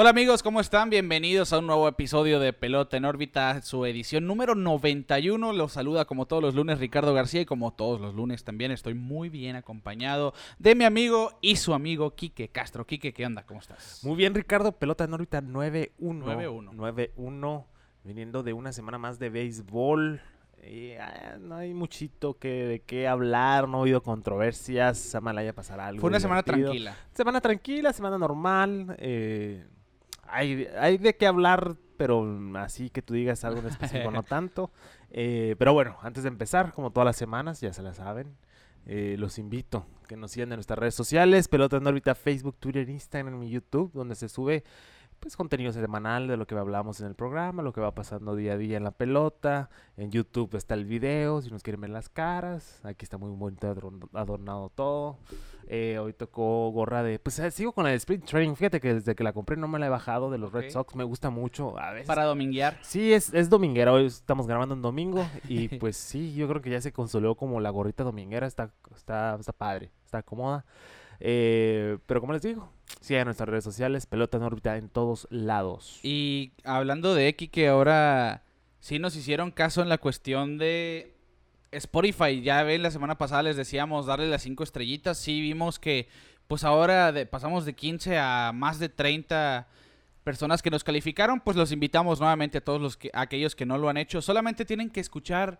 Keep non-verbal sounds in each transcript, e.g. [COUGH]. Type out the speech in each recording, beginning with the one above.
Hola amigos, ¿cómo están? Bienvenidos a un nuevo episodio de Pelota en órbita, su edición número 91. Los saluda como todos los lunes Ricardo García y como todos los lunes también estoy muy bien acompañado de mi amigo y su amigo Quique Castro. Quique, ¿qué onda? ¿Cómo estás? Muy bien, Ricardo. Pelota en órbita 9-1. 9-1. 9-1. Viniendo de una semana más de béisbol. Y, ah, no hay muchito que, de qué hablar, no ha habido controversias. Ojalá haya pasar algo. Fue una semana tranquila. Semana tranquila, semana normal. eh, hay, hay de qué hablar, pero así que tú digas algo en específico, no [LAUGHS] tanto. Eh, pero bueno, antes de empezar, como todas las semanas, ya se la saben, eh, los invito que nos sigan en nuestras redes sociales, Pelota en órbita, Facebook, Twitter, Instagram y YouTube, donde se sube pues contenido semanal de lo que hablamos en el programa, lo que va pasando día a día en la pelota. En YouTube está el video, si nos quieren ver las caras. Aquí está muy bonito adorn- adornado todo. Eh, hoy tocó gorra de... Pues eh, sigo con la de Sprint Training. Fíjate que desde que la compré no me la he bajado de los Red. Sox. Me gusta mucho. A veces... Para dominguear. Sí, es, es dominguera. Hoy estamos grabando en domingo. Y [LAUGHS] pues sí, yo creo que ya se consolidó como la gorrita dominguera. Está, está, está padre, está cómoda. Eh, pero como les digo, sigan nuestras redes sociales, pelota en órbita en todos lados. Y hablando de X, que ahora sí nos hicieron caso en la cuestión de Spotify. Ya ven, la semana pasada les decíamos darle las cinco estrellitas. Sí, vimos que pues ahora pasamos de 15 a más de 30 personas que nos calificaron. Pues los invitamos nuevamente a todos los que, a aquellos que no lo han hecho. Solamente tienen que escuchar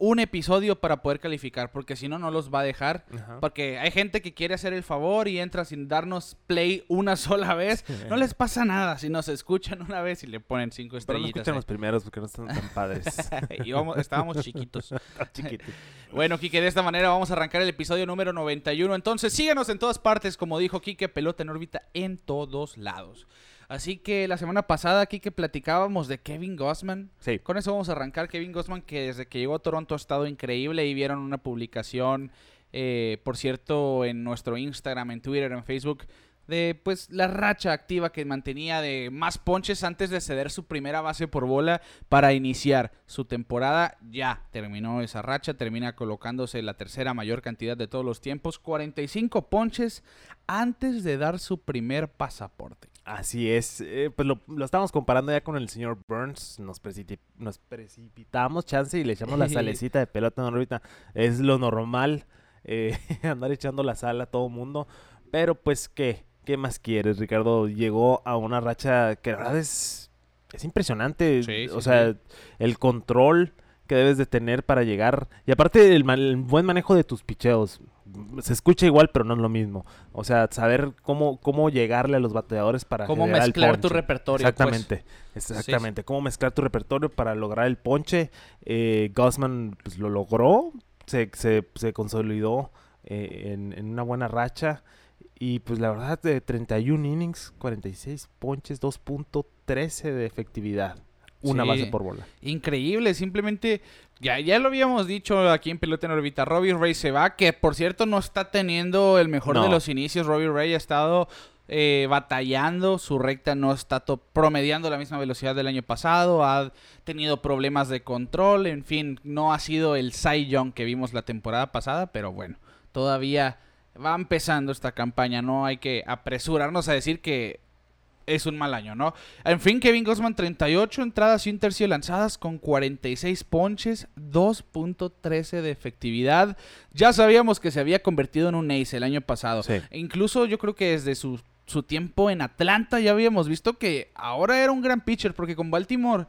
un episodio para poder calificar, porque si no, no los va a dejar. Ajá. Porque hay gente que quiere hacer el favor y entra sin darnos play una [LAUGHS] sola vez. No les pasa nada si nos escuchan una vez y le ponen cinco Pero no estrellitas. escuchan los primeros porque no están tan padres. [LAUGHS] Y vamos- estábamos chiquitos. [LAUGHS] Chiquitos. Bueno, Kike, de esta manera vamos a arrancar el episodio número 91. Entonces, síganos en todas partes, como dijo Kike, pelota en órbita en todos lados. Así que la semana pasada, Kike, platicábamos de Kevin Gossman. Sí. Con eso vamos a arrancar. Kevin Gossman, que desde que llegó a Toronto ha estado increíble y vieron una publicación, eh, por cierto, en nuestro Instagram, en Twitter, en Facebook, de pues la racha activa que mantenía de más ponches antes de ceder su primera base por bola para iniciar su temporada. Ya terminó esa racha, termina colocándose la tercera mayor cantidad de todos los tiempos, 45 ponches antes de dar su primer pasaporte. Así es, eh, pues lo, lo estamos comparando ya con el señor Burns, nos, precipit- nos precipitamos chance y le echamos la [LAUGHS] salecita de pelota en órbita, es lo normal, eh, [LAUGHS] andar echando la sal a todo mundo, pero pues qué, qué más quieres, Ricardo, llegó a una racha que la verdad es, es impresionante, Sí, o sí, sea, sí. el control que debes de tener para llegar, y aparte el buen manejo de tus picheos, se escucha igual, pero no es lo mismo. O sea, saber cómo, cómo llegarle a los bateadores para Cómo generar el mezclar tu repertorio. pues. Exactamente, exactamente. Cómo mezclar tu repertorio para lograr el ponche. Eh, Gossman pues, lo logró, se, se, se consolidó eh, en, en una buena racha. Y pues la verdad, de 31 innings, 46 ponches, 2.13 de efectividad. Una Sí. base por bola. Increíble, simplemente ya, ya lo habíamos dicho aquí en Pelota en órbita. Robbie Ray se va, que por cierto no está teniendo el mejor de los inicios. Robbie Ray ha estado eh, batallando, su recta no está promediando la misma velocidad del año pasado, ha tenido problemas de control, en fin, no ha sido el Cy Young que vimos la temporada pasada, pero bueno, todavía va empezando esta campaña, no hay que apresurarnos a decir que es un mal año, ¿no? En fin, Kevin Gossman, 38 entradas y un tercio lanzadas con 46 ponches, 2.13 de efectividad. Ya sabíamos que se había convertido en un ace el año pasado. Sí. E incluso yo creo que desde su, su tiempo en Atlanta ya habíamos visto que ahora era un gran pitcher, porque con Baltimore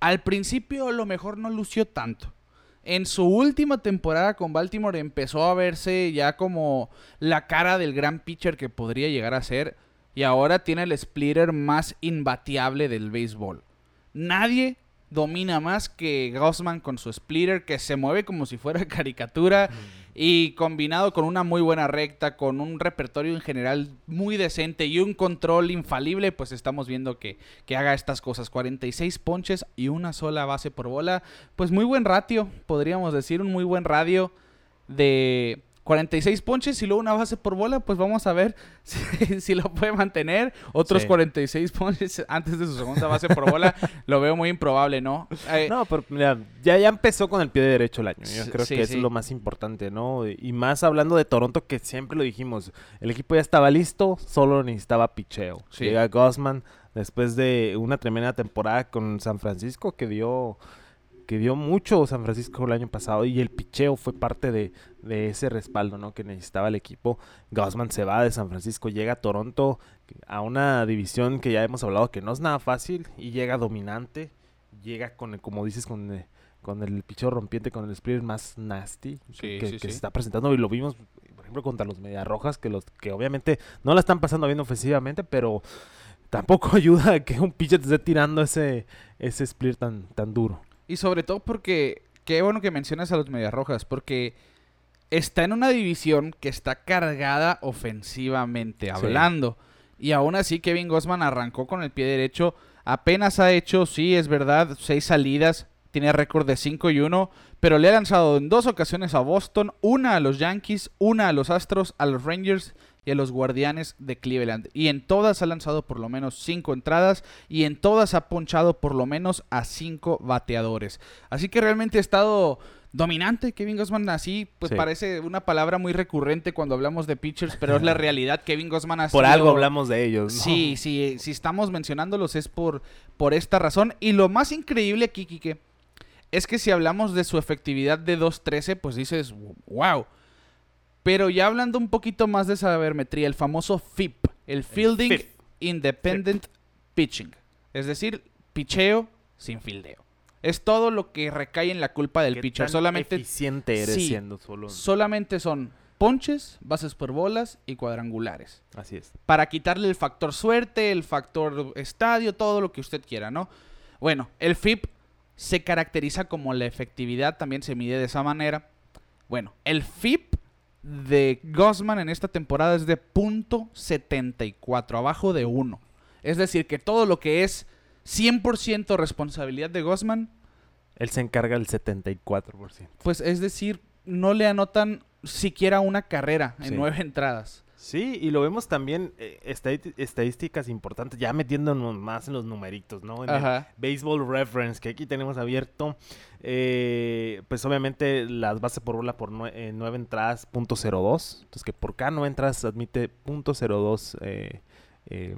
al principio a lo mejor no lució tanto. En su última temporada con Baltimore empezó a verse ya como la cara del gran pitcher que podría llegar a ser. Y ahora tiene el splitter más imbateable del béisbol. Nadie domina más que Gaussman con su splitter que se mueve como si fuera [LAUGHS] caricatura y combinado con una muy buena recta, con un repertorio en general muy decente y un control infalible, pues estamos viendo que, que haga estas cosas. 46 ponches y una sola base por bola. Pues muy buen ratio, podríamos decir, un muy buen radio de 46 ponches y luego una base por bola, pues vamos a ver [LAUGHS] si, si lo puede mantener. Otros Sí. 46 ponches antes de su segunda base por bola, [LAUGHS] lo veo muy improbable, ¿no? Eh, No, pero mira, ya, ya empezó con el pie derecho el año. Yo creo sí, que sí. es lo más importante, ¿no? Y más hablando de Toronto, que siempre lo dijimos. El equipo ya estaba listo, solo necesitaba picheo. Llega Gossman después de una tremenda temporada con San Francisco que dio que dio mucho San Francisco el año pasado y el picheo fue parte de, de ese respaldo ¿no? que necesitaba el equipo. Gossman se va de San Francisco, llega a Toronto a una división que ya hemos hablado que no es nada fácil y llega dominante, llega con, el- como dices, con, eh, con el picheo rompiente, con el split más nasty Sí, que, que- sí, que sí. se está presentando y lo vimos, por ejemplo, contra los Mediarrojas, que, los, que obviamente no la están pasando bien ofensivamente, pero tampoco [LAUGHS] ayuda a que un pitcher te esté tirando ese, ese split tan, tan duro. Y sobre todo porque, qué bueno que mencionas a los Medias Rojas, porque está en una división que está cargada ofensivamente hablando. Y aún así Kevin Gossman arrancó con el pie derecho. Apenas ha hecho, sí, es verdad, seis salidas. Tiene récord de 5 y 1. Pero le ha lanzado en dos ocasiones a Boston. Una a los Yankees, una a los Astros, a los Rangers y a los Guardianes de Cleveland. Y en todas ha lanzado por lo menos 5 entradas. Y en todas ha ponchado por lo menos a 5 bateadores. Así que realmente ha estado dominante Kevin Gossman. Así pues Sí. parece una palabra muy recurrente cuando hablamos de pitchers. Pero es la realidad. Kevin Gossman ha Por sido- algo hablamos de ellos, ¿no? Sí, sí, si estamos mencionándolos es por, por esta razón. Y lo más increíble aquí, Kike, es que si hablamos de su efectividad de 2.13, pues dices, wow. Pero ya hablando un poquito más de sabermetría, el famoso FIP, el Fielding FIP. Independent Pitching. Es decir, picheo sin fildeo. Es todo lo que recae en la culpa del ¿Qué pitcher. tan Solamente eficiente eres Sí. siendo solo. Solamente son ponches, bases por bolas y cuadrangulares. Así es. Para quitarle el factor suerte, el factor estadio, todo lo que usted quiera, ¿no? Bueno, el FIP se caracteriza como la efectividad, también se mide de esa manera. Bueno, el FIP de Gossman en esta temporada es de .74, abajo de 1. Es decir, que todo lo que es 100% responsabilidad de Gossman, Él se encarga del 74%. pues es decir, no le anotan siquiera una carrera en Sí. nueve entradas. Sí, y lo vemos también eh, estadísticas importantes, ya metiéndonos más en los numeritos, ¿no? En el. Baseball Reference, que aquí tenemos abierto. eh, pues obviamente las bases por bola por nue- eh, nueve entradas, punto .02. Entonces que por cada nueve entradas admite punto .02 eh, eh,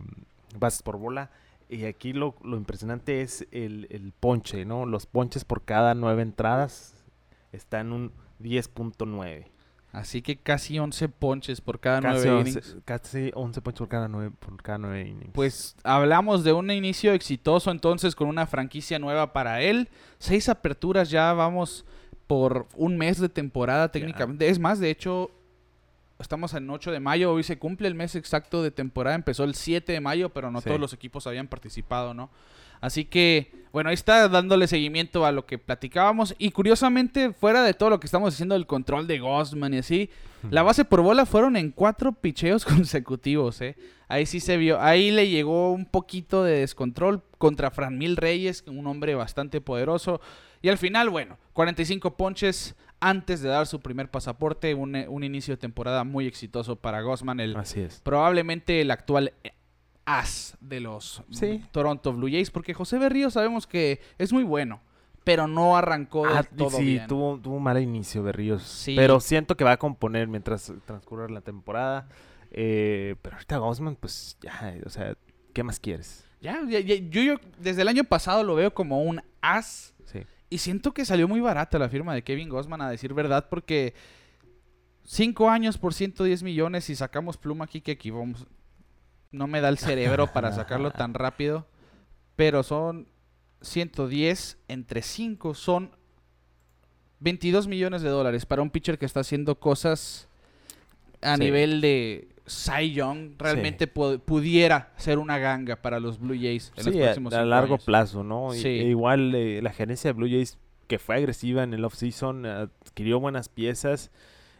bases por bola. Y aquí lo, lo impresionante es el, el ponche, ¿no? Los ponches por cada nueve entradas están en un 10.9. Así que casi 11 ponches por cada Casi nueve 11, innings. casi 11 ponches por cada nueve, por cada innings. Pues hablamos de un inicio exitoso entonces con una franquicia nueva para él. Seis aperturas ya vamos por un mes de temporada técnicamente. Es más, de hecho, estamos en 8 de mayo. Hoy se cumple el mes exacto de temporada. Empezó el 7 de mayo, pero no Sí. todos los equipos habían participado, ¿no? Así que, bueno, ahí está dándole seguimiento a lo que platicábamos. Y curiosamente, fuera de todo lo que estamos diciendo del control de Gosman y así, la base por bola fueron en cuatro picheos [LAUGHS] consecutivos, ¿eh? Ahí sí se vio, ahí le llegó un poquito de descontrol contra Franmil Reyes, un hombre bastante poderoso. Y al final, bueno, 45 ponches antes de dar su primer pasaporte, un, un inicio de temporada muy exitoso para Gosman, el, Así es. probablemente el actual as de los Sí. Toronto Blue Jays, porque José Berrío sabemos que es muy bueno, pero no arrancó Ah, todo sí, bien. tuvo, tuvo un mal inicio Berríos. Sí. Pero siento que va a componer mientras transcurra la temporada. Eh, pero ahorita Gosman, pues ya, o sea, ¿qué más quieres? Ya, ya- ya- yo, yo desde el año pasado lo veo como un as Sí. y siento que salió muy barata la firma de Kevin Gosman, a decir verdad, porque 5 años por 110 millones y sacamos pluma aquí que aquí vamos. No me da el cerebro para sacarlo tan [LAUGHS] rápido, pero son 110 entre 5 son 22 millones de dólares para un pitcher que está haciendo cosas a Sí. nivel de Cy Young. Realmente pu- pudiera ser una ganga para los Blue Jays en los Sí, a, próximos a cinco largo años. plazo, ¿no? Y- e igual eh, la gerencia de Blue Jays, que fue agresiva en el offseason, adquirió buenas piezas.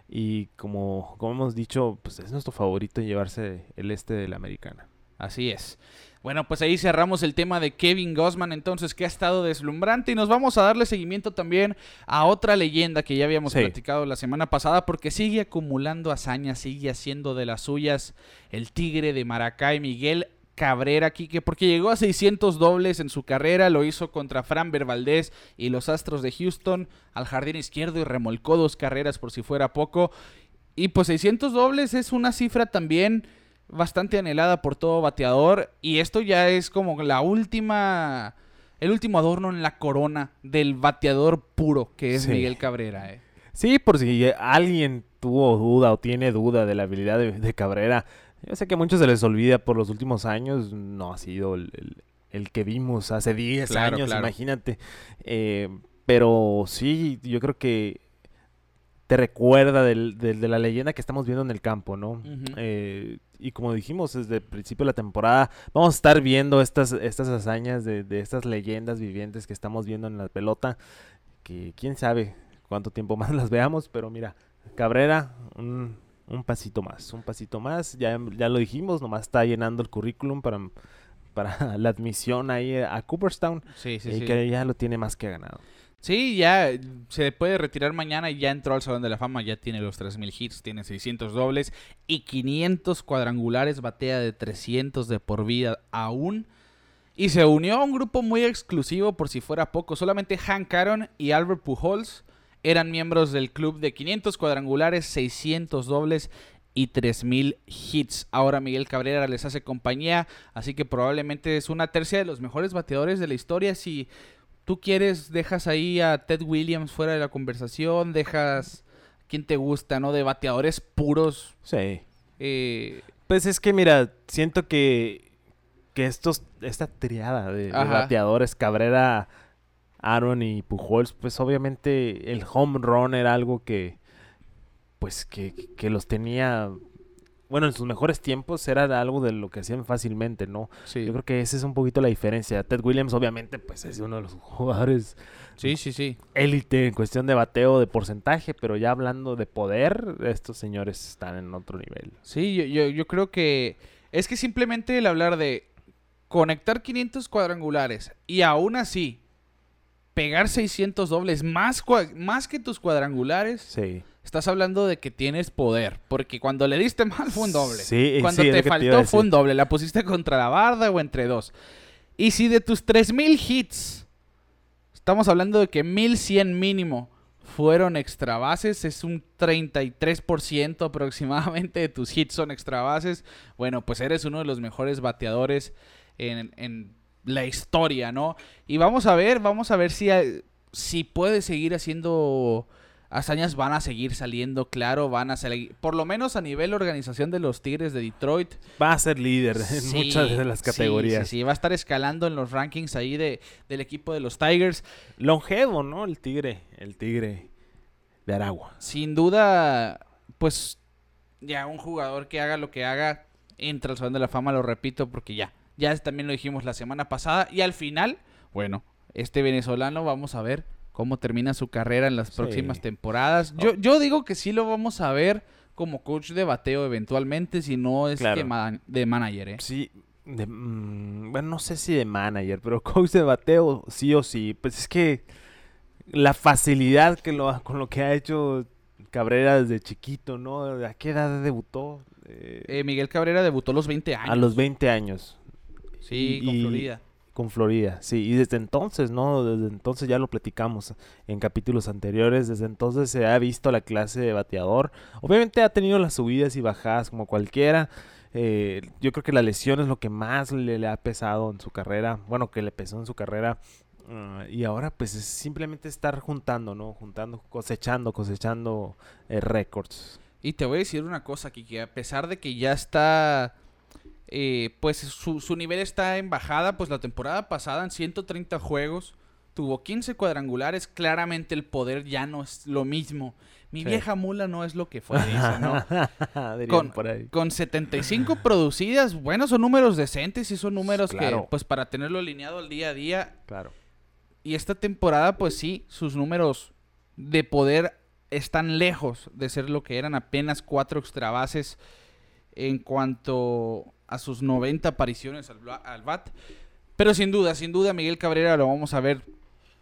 Y como, como hemos dicho, pues es nuestro favorito llevarse el este de la americana. Así es. Bueno, pues ahí cerramos el tema de Kevin Gossman, entonces, que ha estado deslumbrante. Y nos vamos a darle seguimiento también a otra leyenda que ya habíamos Sí. platicado la semana pasada, porque sigue acumulando hazañas, sigue haciendo de las suyas el tigre de Maracay, Miguel Cabrera, Quique, porque llegó a 600 dobles en su carrera, lo hizo contra Fran Valdez y los Astros de Houston al jardín izquierdo y remolcó dos carreras por si fuera poco. Y pues 600 dobles es una cifra también bastante anhelada por todo bateador. Y esto ya es como la última. El último adorno en la corona del bateador puro que es Sí. Miguel Cabrera. eh. Sí, por si alguien tuvo duda o tiene duda de la habilidad de, de Cabrera. Yo sé que a muchos se les olvida por los últimos años. No ha sido el, el- el que vimos hace 10 Claro, años, claro. imagínate. Eh, pero sí, yo creo que te recuerda del- del- de la leyenda que estamos viendo en el campo, ¿no? Eh, y como dijimos desde el principio de la temporada, vamos a estar viendo estas, estas hazañas de, de estas leyendas vivientes que estamos viendo en la pelota. Que quién sabe cuánto tiempo [LAUGHS] más las veamos, pero mira, Cabrera, un, un pasito más, un pasito más. Ya, ya lo dijimos, nomás está llenando el currículum para, para [LAUGHS] la admisión ahí a Cooperstown. Sí, sí, y sí. que ya lo tiene más que ganado. Sí, ya se puede retirar mañana y ya entró al Salón de la Fama, ya tiene los 3000 hits, tiene 600 dobles y 500 cuadrangulares, batea de 300 de por vida aún. Y se unió a un grupo muy exclusivo por si fuera poco, solamente Hank Aaron y Albert Pujols eran miembros del club de 500 cuadrangulares, 600 dobles y 3000 hits. Ahora Miguel Cabrera les hace compañía, así que probablemente es una tercia de los mejores bateadores de la historia si tú quieres, dejas ahí a Ted Williams fuera de la conversación, dejas quien te gusta, ¿no? De bateadores puros. Sí. eh, Pues es que mira, siento que, que estos, esta triada de, bateadores, Cabrera, Aaron y Pujols, pues obviamente el home run era algo que, pues que, que los tenía, bueno, en sus mejores tiempos era algo de lo que hacían fácilmente, ¿no? sí. Yo creo que esa es un poquito la diferencia. Ted Williams obviamente pues es uno de los jugadores sí, sí, sí. élite en cuestión de bateo, de porcentaje, pero ya hablando de poder, estos señores están en otro nivel. Sí, yo, yo, yo creo que es que simplemente el hablar de conectar 500 cuadrangulares y aún así pegar 600 dobles más, más que tus cuadrangulares, Sí. estás hablando de que tienes poder. Porque cuando le diste mal fue un doble. Sí, Cuando sí, te te faltó a fue un doble. La pusiste contra la barda o entre dos. Y si de tus 3000 hits, estamos hablando de que 1100 mínimo fueron extra bases, es un 33% aproximadamente de tus hits son extra bases. Bueno, pues eres uno de los mejores bateadores en, en la historia, ¿no? Y vamos a ver, vamos a ver si, si puede seguir haciendo hazañas, van a seguir saliendo, claro, van a salir, por lo menos a nivel organización de los Tigres de Detroit. Va a ser líder en Sí, muchas de las sí, categorías. Sí, sí, va a estar escalando en los rankings ahí de, del equipo de los Tigers. Longevo, ¿no? El tigre, el tigre de Aragua. Sin duda, pues ya un jugador que haga lo que haga entra al Salón de la Fama, lo repito, porque ya, ya también lo dijimos la semana pasada. Y al final, bueno, este venezolano, vamos a ver cómo termina su carrera en las Sí. próximas temporadas. Yo, yo digo que sí lo vamos a ver como coach de bateo eventualmente, si no es Claro. que ma- de manager, ¿eh? Sí, de- mm, bueno, no sé si de manager, pero [LAUGHS] coach de bateo, sí o sí. Pues es que la facilidad que lo, con lo que ha hecho Cabrera desde chiquito, ¿no? ¿A qué edad debutó? Eh, Eh, Miguel Cabrera debutó a los 20 años. a los 20 años. Sí, y- con Florida. Con Florida, sí, y desde entonces, ¿no? Desde entonces ya lo platicamos en capítulos anteriores, desde entonces se ha visto la clase de bateador. Obviamente ha tenido las subidas y bajadas como cualquiera. Eh, yo creo que la lesión es lo que más le, le ha pesado en su carrera, bueno, que le pesó en su carrera. ah, y ahora pues es simplemente estar juntando, ¿no? Juntando, cosechando, cosechando eh, récords. Y te voy a decir una cosa, Kiki, a pesar de que ya está, eh, pues su, su nivel está en bajada, pues la temporada pasada en 130 juegos tuvo 15 cuadrangulares, claramente el poder ya no es lo mismo. Mi Sí. vieja mula no es lo que fue, dice, ¿no? [LAUGHS] Con- por ahí. Con 75 producidas, bueno, son números decentes y son números Claro. que, pues para tenerlo alineado al día a día, Claro. y esta temporada, pues sí, sus números de poder están lejos de ser lo que eran apenas cuatro extra bases. en cuanto a sus 90 apariciones al, BAT. Pero sin duda, sin duda, Miguel Cabrera lo vamos a ver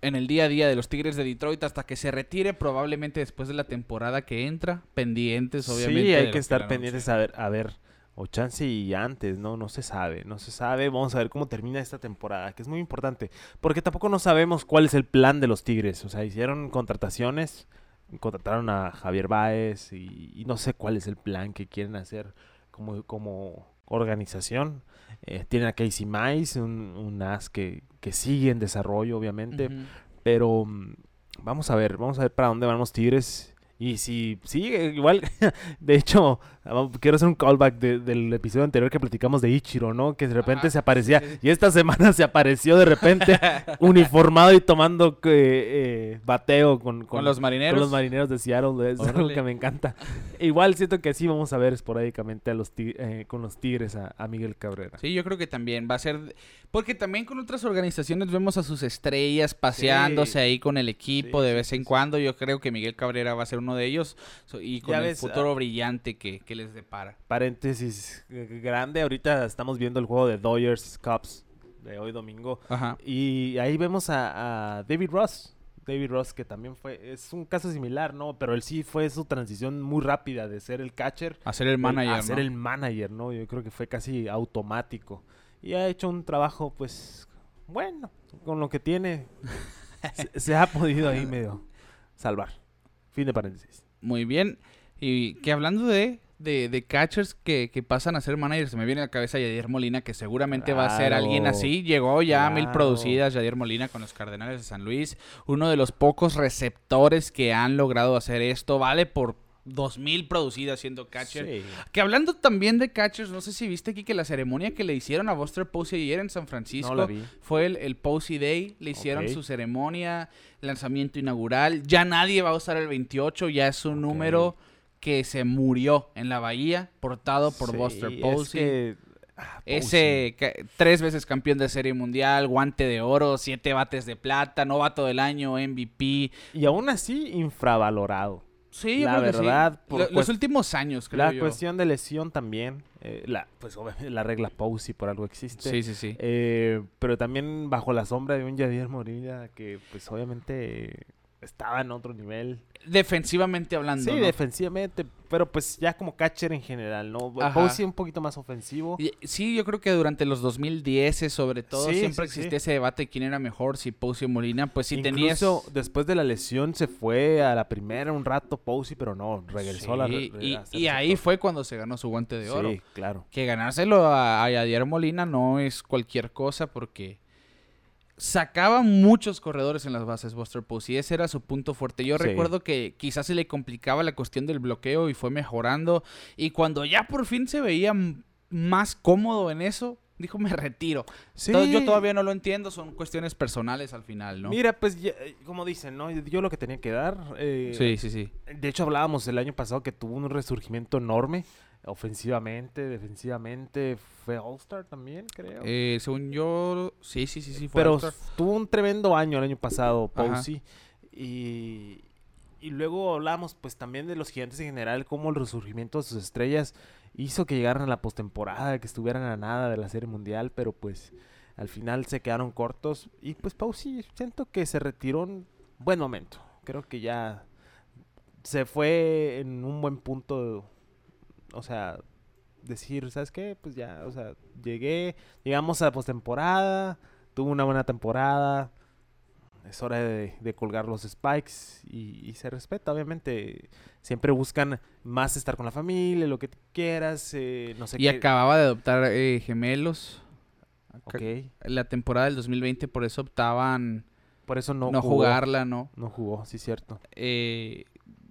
en el día a día de los Tigres de Detroit hasta que se retire, probablemente después de la temporada que entra. Pendientes, obviamente. Sí, hay que estar pendientes a ver, a ver, o chance y antes, ¿no? No se sabe, no se sabe. Vamos a ver cómo termina esta temporada, que es muy importante, porque tampoco no sabemos cuál es el plan de los Tigres. O sea, hicieron contrataciones, contrataron a Javier Báez y, y no sé cuál es el plan que quieren hacer como, como organización. Eh, tienen a Casey Mice, un, un as que, que sigue en desarrollo, obviamente. Pero mm, vamos a ver, vamos a ver para dónde van los Tigres. Y si sigue, igual, [LAUGHS] de hecho, quiero hacer un callback de- del episodio anterior que platicamos de Ichiro, ¿no? Que de repente se aparecía, sí, sí. y esta semana [LAUGHS] se apareció de repente [LAUGHS] uniformado y tomando eh, eh, bateo con, Con los marineros. con los marineros de Seattle, es algo que me encanta. Igual siento que sí vamos a ver esporádicamente a los eh, con los Tigres a, a Miguel Cabrera. Sí, yo creo que también va a ser. Porque también con otras organizaciones vemos a sus estrellas paseándose Sí. ahí con el equipo de vez en cuando. Yo creo que Miguel Cabrera va a ser uno de ellos. y con el ves, futuro ah, brillante que, que les depara. Paréntesis grande, ahorita estamos viendo el juego de Dodgers Cubs de hoy domingo. Ajá. Y ahí vemos a, a David Ross. David Ross, que también fue, es un caso similar, ¿no? Pero él sí fue su transición muy rápida de ser el catcher A ser el el- manager. a ser ¿no? el manager, ¿no? Yo creo que fue casi automático. Y ha hecho un trabajo, pues, bueno, con lo que tiene, [LAUGHS] se, se ha podido ahí medio salvar. Fin de paréntesis. Muy bien. Y que hablando de, de, de catchers que, que pasan a ser managers, se me viene a la cabeza Yadier Molina, que seguramente va a ser alguien así. Llegó ya a mil producidas Yadier Molina con los Cardenales de San Luis. Uno de los pocos receptores que han logrado hacer esto. Vale por dos mil producidas siendo catcher. Sí. Que hablando también de catchers, no sé si viste aquí que la ceremonia que le hicieron a Buster Posey ayer en San Francisco No fue el, el Posey Day. Le hicieron su ceremonia, lanzamiento inaugural. Ya nadie va a usar el 28, ya es un número que se murió en la bahía, portado por Sí, Buster es Posey. que- ah, Posey. Ese tres veces campeón de serie mundial, guante de oro, siete bates de plata, novato del año, MVP. Y aún así, infravalorado. Sí, La sí. verdad, por Lo- los últimos años, creo La yo. cuestión de lesión también. eh, la, pues obviamente la regla Posey por algo existe. Sí, sí, sí. Eh, pero también bajo la sombra de un Yadier Molina que pues obviamente estaba en otro nivel. Defensivamente hablando. Sí, ¿no? defensivamente, pero pues ya como catcher en general, ¿no? Posey un poquito más ofensivo. Y- Sí, yo creo que durante los 2010 sobre todo Sí, siempre sí, sí. existía ese debate de quién era mejor, si Posey o Molina. Pues si tenías... Incluso después de la lesión se fue a la primera un rato Posey, pero no, regresó a la... Re- y, ahí fue cuando se ganó su guante de oro. Sí, claro. Que ganárselo a, a Yadier Molina no es cualquier cosa porque sacaba muchos corredores en las bases Buster Posey. Ese era su punto fuerte. Yo Sí. recuerdo que quizás se le complicaba la cuestión del bloqueo y fue mejorando. Y cuando ya por fin se veía más cómodo en eso, dijo me retiro. Sí. To- Yo todavía no lo entiendo, son cuestiones personales al final, ¿no? Mira, pues ya, eh, como dicen, ¿no? Yo lo que tenía que dar. eh, Sí, sí, sí. De hecho, hablábamos el año pasado que tuvo un resurgimiento enorme. Ofensivamente, defensivamente. Fue All-Star también, creo. Eh, según yo, sí, sí, sí, sí. Fue Pero tuvo un tremendo año el año pasado. Posey. Y, y luego hablamos pues también de los gigantes en general, cómo el resurgimiento de sus estrellas hizo que llegaran a la postemporada, que estuvieran a nada de la Serie Mundial, pero pues al final se quedaron cortos. Y pues Posey siento que se retiró en buen momento. Creo que ya se fue en un buen punto, o sea, decir, ¿sabes qué? Pues ya, o sea, llegué, llegamos a la postemporada, tuvo una buena temporada, es hora de, de colgar los spikes y, y se respeta, obviamente. Siempre buscan más estar con la familia, lo que quieras, eh, no sé Y qué. acababa de adoptar eh, gemelos. Ok, La temporada del 2020, por eso optaban por eso no, no, jugó. jugarla, ¿no? No jugó, sí, cierto. Eh,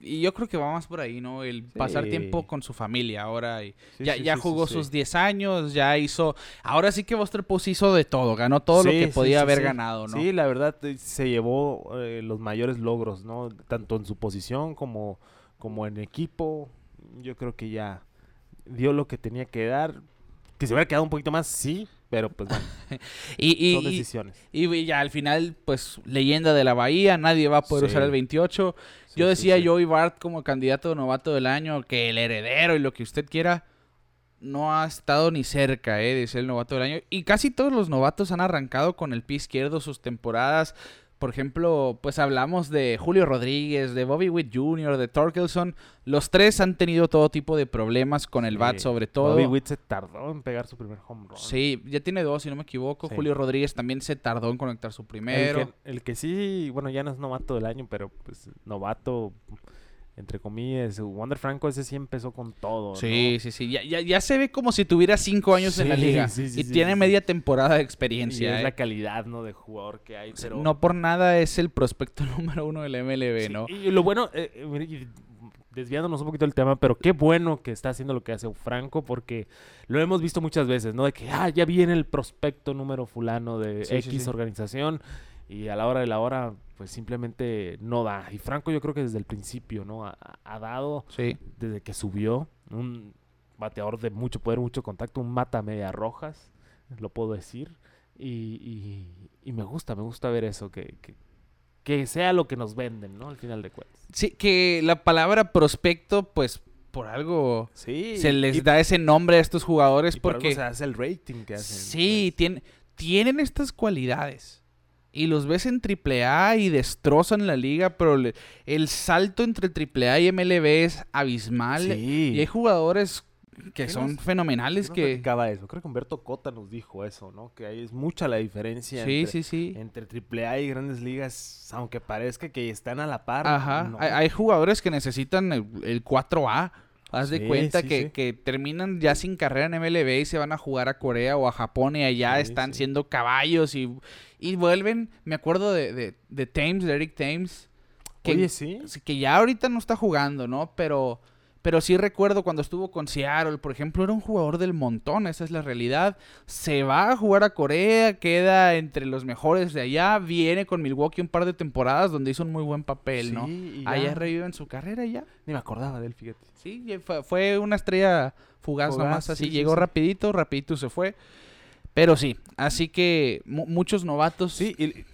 y yo creo que va más por ahí, ¿no? El pasar tiempo con su familia ahora. Y Sí, ya sí, ya jugó sus 10 años, ya hizo... Ahora sí que Buster Posey hizo de todo, ganó todo lo que podía haber ganado, ¿no? Sí, la verdad eh, se llevó eh, los mayores logros, ¿no? Tanto en su posición como, como en equipo. Yo creo que ya dio lo que tenía que dar. Que se hubiera quedado un poquito más, sí, pero pues bueno, [LAUGHS] Y, y- son y- decisiones. y ya al final, pues, leyenda de la Bahía, nadie va a poder Sí. usar el 28. Sí, Yo decía sí. Joey Bart como candidato novato del año, que el heredero y lo que usted quiera. no ha estado ni cerca eh, de ser el novato del año. Y casi todos los novatos han arrancado con el pie izquierdo sus temporadas. Por ejemplo, pues hablamos de Julio Rodríguez, de Bobby Witt Jr., de Torkelson. Los tres han tenido todo tipo de problemas con el bat, sobre todo. Bobby Witt se tardó en pegar su primer home run. Sí, ya tiene dos, si no me equivoco. Sí. Julio Rodríguez también se tardó en conectar su El primero. que, el que sí, bueno, ya no es novato del año, pero pues novato, entre comillas, Wander Franco ese sí empezó con todo. Sí, ¿no? sí, sí. Ya, ya, ya se ve como si tuviera cinco años en la liga. sí, sí, y tiene media temporada de Y experiencia. es eh. la calidad, ¿no? De jugador que hay, pero... No por nada es el prospecto [LAUGHS] número uno del MLB, ¿no? Y lo bueno, eh, eh, y desviándonos un poquito del tema, pero qué bueno que está haciendo lo que hace Franco, porque lo hemos visto muchas veces, ¿no? De que, ah, ya viene el prospecto número fulano de X organización, y a la hora de la hora, pues simplemente no da. Y Franco yo creo que desde el principio, ¿no? Ha, ha dado, Sí. desde que subió, un bateador de mucho poder, mucho contacto, un mata media rojas, lo puedo decir. Y, y- y me gusta, me gusta ver eso, que, que, que sea lo que nos venden, ¿no? Al final de cuentas. Sí, que la palabra prospecto, pues por algo Sí. se les y- da ese nombre a estos jugadores y por algo porque se hace el rating que hacen. sí, tien- tienen estas cualidades. Y los ves en AAA y destrozan la liga, pero le- el salto entre AAA y MLB es abismal. Sí. Y hay jugadores que ¿Qué son nos- fenomenales ¿Quién nos que... platicaba eso? Creo que Humberto Cota nos dijo eso, ¿no? Que ahí es mucha la diferencia Sí, entre, sí, sí. entre AAA y grandes ligas, aunque parezca que están a la par. Ajá. no. Hay, hay jugadores que necesitan el, el 4A. Haz de cuenta sí, que, sí. que terminan ya sin carrera en MLB y se van a jugar a Corea o a Japón y allá están siendo caballos y, y vuelven. Me acuerdo de, de, de Thames, de Eric Thames. Que, Oye, sí. que ya ahorita no está jugando, ¿no? Pero, pero sí recuerdo cuando estuvo con Seattle, por ejemplo, era un jugador del montón, esa es la realidad. Se va a jugar a Corea, queda entre los mejores de allá, viene con Milwaukee un par de temporadas donde hizo un muy buen papel, ¿no? Y ya. Allá revive en su carrera y ya. Ni me acordaba de él, fíjate. Sí, fue, fue una estrella fugaz, Fugaz, nomás así. sí, sí, Llegó sí. rapidito, rapidito se fue. Pero sí, así que mu- muchos novatos. Sí, y, eh,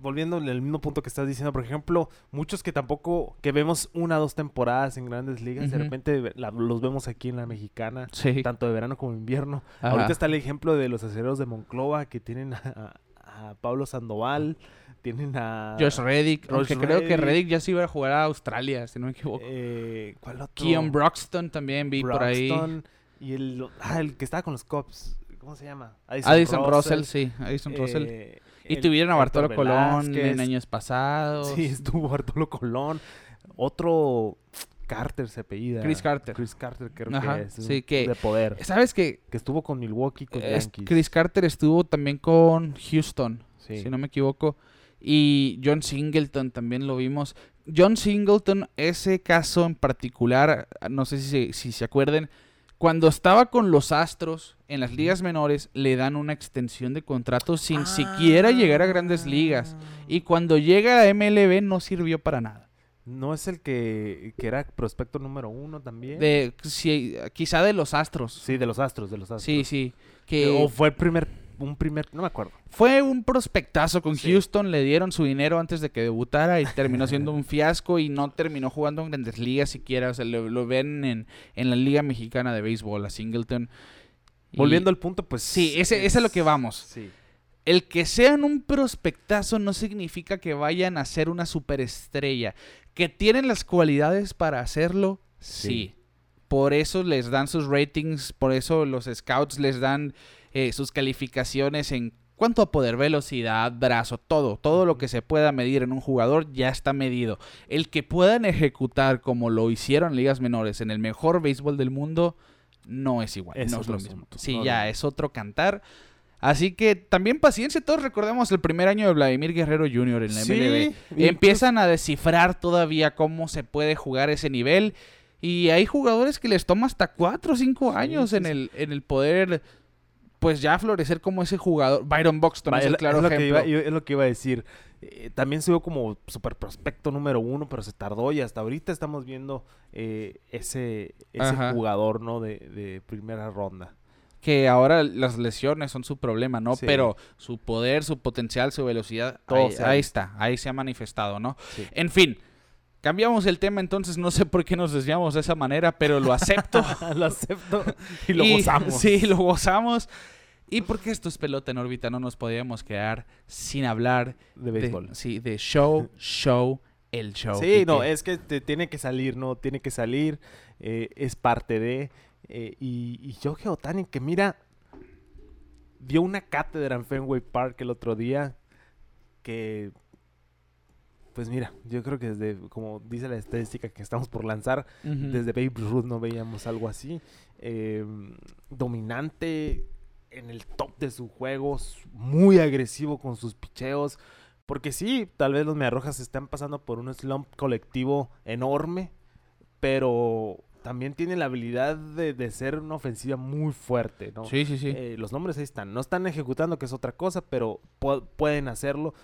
volviendo al mismo punto que estás diciendo, por ejemplo, muchos que tampoco, que vemos una o dos temporadas en grandes ligas, de repente la- los vemos aquí en la mexicana, Sí. tanto de verano como de invierno. Ajá. Ahorita está el ejemplo de los acereros de Monclova que tienen a, a Pablo Sandoval, tienen a... Josh Reddick, aunque creo que Reddick. Ya se iba a jugar a Australia, si no me equivoco. eh, ¿Cuál otro? Keon Broxton también vi por ahí. Broxton, Y el, ah, el que estaba con los Cubs, ¿cómo se llama? Addison Russell, sí, Addison Russell. eh, Y el- tuvieron a Bartolo Colón en años pasados. Sí, estuvo Bartolo Colón. Otro Carter se apellida. Chris Carter. Chris Carter creo Ajá, que es. sí, un- que- De poder. ¿Sabes qué? Que estuvo con Milwaukee, con Es- Yankees. Chris Carter estuvo también con Houston, Sí. si no me equivoco. Y John Singleton también lo vimos. John Singleton, ese caso en particular, no sé si se, si se acuerden, cuando estaba con los Astros en las ligas menores, le dan una extensión de contrato sin siquiera llegar a grandes ligas. Y cuando llega a MLB no sirvió para nada. No es el que, que era prospecto número uno también. De, sí, quizá de los Astros. Sí, de los Astros, de los Astros. Sí, sí. Que- Que O fue el primer, un primer, no me acuerdo. Fue un prospectazo con Sí. Houston, le dieron su dinero antes de que debutara y terminó siendo un fiasco y no terminó jugando en grandes ligas siquiera. O sea, lo, lo ven en, en la Liga Mexicana de Béisbol, a Singleton. Y- Volviendo al punto, pues. Sí, ese, ese es a lo que vamos. Sí. El que sean un prospectazo no significa que vayan a ser una superestrella. Que tienen las cualidades para hacerlo, sí. Sí. Por eso les dan sus ratings, por eso los scouts les dan eh, sus calificaciones en cuanto a poder, velocidad, brazo, todo. Todo lo que se pueda medir en un jugador ya está medido. El que puedan ejecutar como lo hicieron en ligas menores en el mejor béisbol del mundo, no es igual. Es no es lo mismo. asunto, Sí, no ya es otro cantar. Así que también paciencia, todos recordamos el primer año de Vladimir Guerrero Jr. en la Sí, MLB. Empiezan a descifrar todavía cómo se puede jugar ese nivel. Y hay jugadores que les toma hasta 4 o 5 años sí, en, el, en el poder, pues ya florecer como ese jugador. Byron Buxton es el claro es lo que ejemplo. iba, yo- es lo que iba a decir. Eh, también se vio como super prospecto número uno, pero se tardó y hasta ahorita estamos viendo eh, ese, jugador, ¿no? De, de primera ronda. Que ahora las lesiones son su problema, ¿no? Sí. Pero su poder, su potencial, su velocidad, Todo ahí, está, ahí se ha manifestado, ¿no? Sí. En fin, Cambiamos el tema entonces, no sé por qué nos desviamos de esa manera, pero lo acepto. [LAUGHS] lo acepto y lo gozamos. Sí, lo gozamos. Y porque esto es pelota en órbita, no nos podíamos quedar sin hablar De béisbol. sí, de show, show, el show. Sí, no, es que te- tiene que salir, ¿no? Tiene que salir, eh, es parte de... eh, y, y Shohei Otani, que mira, dio una cátedra en Fenway Park el otro día, que... Pues mira, yo creo que desde, como dice la estadística que estamos por lanzar, desde Babe Ruth no veíamos algo así. Eh, dominante en el top de sus juegos, muy agresivo con sus picheos. Porque sí, tal vez los Mediarrojas están pasando por un slump colectivo enorme, pero también tiene la habilidad de, de ser una ofensiva muy fuerte, ¿no? Sí, sí, sí. Eh, los nombres ahí están. No están ejecutando, que es otra cosa, pero pu- pueden hacerlo.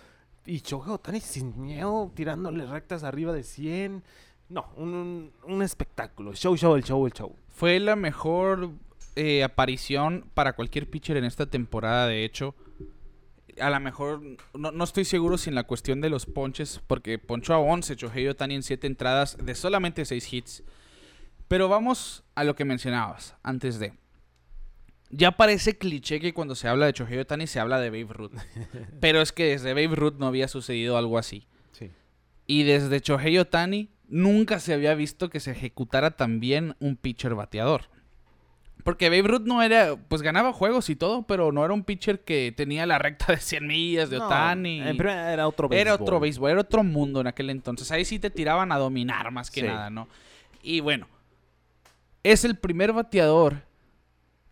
Y Shohei Otani sin miedo, tirándole rectas arriba de 100. No, un, un- espectáculo. Show, show, el show, el show. Fue la mejor eh, aparición para cualquier pitcher en esta temporada, de hecho. A lo mejor, no, no estoy seguro si en la cuestión de los ponches, porque ponchó a 11, Shohei Otani en 7 entradas de solamente 6 hits. Pero vamos a lo que mencionabas antes de. Ya parece cliché que cuando se habla de Shohei Otani se habla de Babe Ruth. [LAUGHS] Pero es que desde Babe Ruth no había sucedido algo así. Sí. Y desde Shohei Otani nunca se había visto que se ejecutara tan bien un pitcher bateador. Porque Babe Ruth no era, pues ganaba juegos y todo, pero no era un pitcher que tenía la recta de 100 millas de Otani. Era otro béisbol. Era otro béisbol, era otro mundo en aquel entonces. Ahí sí te tiraban a dominar más que Sí. nada, ¿no? Y bueno, es el primer bateador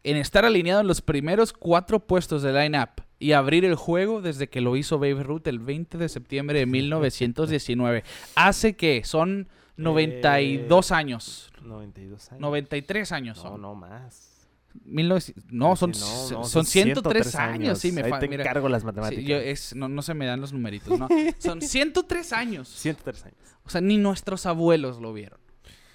en estar alineado en los primeros cuatro puestos de line-up y abrir el juego desde que lo hizo Babe Ruth el 20 de septiembre de 1919. Hace que son 92 Eh, años, 92 años. 93 años No, son. no más. 1900 no, son, Sí, no, no, son 103 años. Sí, me Ahí fa- te mira, encargo las sí, matemáticas. yo es, no, no se me dan los numeritos, ¿no? Son [LAUGHS] 103 años. 103 años. O sea, ni nuestros abuelos lo vieron.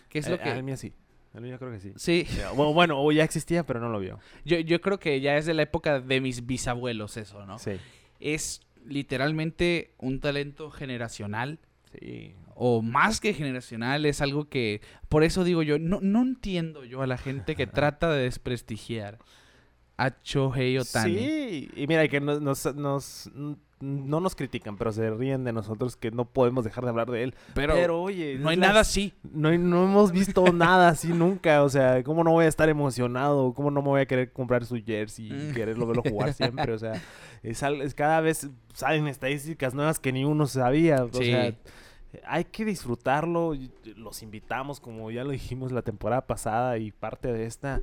¿Qué es Eh, lo que...? El mío sí. El mío creo que sí. Sí, Bueno, bueno, o ya existía, pero no lo vio. yo, yo creo que ya es de la época de mis bisabuelos eso, ¿no? Sí. Es literalmente un talento generacional Sí. o más que generacional, es algo que... Por eso digo yo, no, no entiendo yo a la gente que [LAUGHS] trata de desprestigiar a Shohei Otani. Sí, y mira que nos, nos- nos- no nos critican, pero se ríen de nosotros que no podemos dejar de hablar de él. Pero, Pero, oye, no hay nada así. No, hay- no hemos visto [LAUGHS] nada así nunca. O sea, ¿cómo no voy a estar emocionado? ¿Cómo no me voy a querer comprar su jersey y quererlo verlo jugar [LAUGHS] siempre? O sea, es, cada vez salen estadísticas nuevas que ni uno sabía. O Sí. sea, hay que disfrutarlo. Los invitamos, como ya lo dijimos la temporada pasada y parte de esta.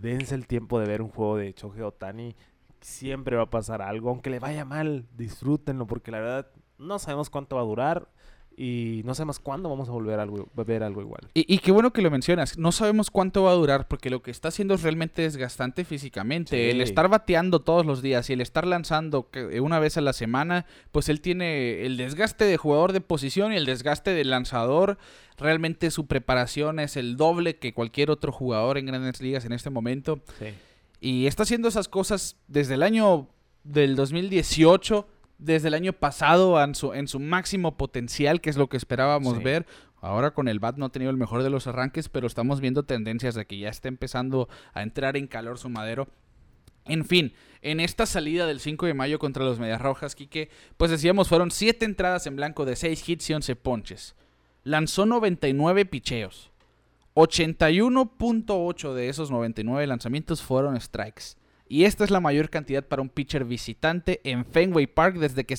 Dense el tiempo de ver un juego de Shohei Otani. Siempre va a pasar algo. Aunque le vaya mal, disfrútenlo porque la verdad no sabemos cuánto va a durar. Y no sabemos cuándo vamos a volver a, algo, a ver algo igual. Y, y qué bueno que lo mencionas. No sabemos cuánto va a durar porque lo que está haciendo es realmente desgastante físicamente. Sí. El estar bateando todos los días y el estar lanzando que- una vez a la semana, pues él tiene el desgaste de jugador de posición y el desgaste de lanzador. Realmente su preparación es el doble que cualquier otro jugador en grandes ligas en este momento. Sí. Y está haciendo esas cosas desde el año del 2018, desde el año pasado en su, en su máximo potencial, que es lo que esperábamos Sí. ver. Ahora con el BAT no ha tenido el mejor de los arranques, pero estamos viendo tendencias de que ya está empezando a entrar en calor su madero. En fin, en esta salida del 5 de mayo contra los Medias Rojas, Quique, pues decíamos, fueron 7 entradas en blanco de 6 hits y 11 ponches. Lanzó 99 picheos. 81.8 de esos 99 lanzamientos fueron strikes. Y esta es la mayor cantidad para un pitcher visitante en Fenway Park desde que,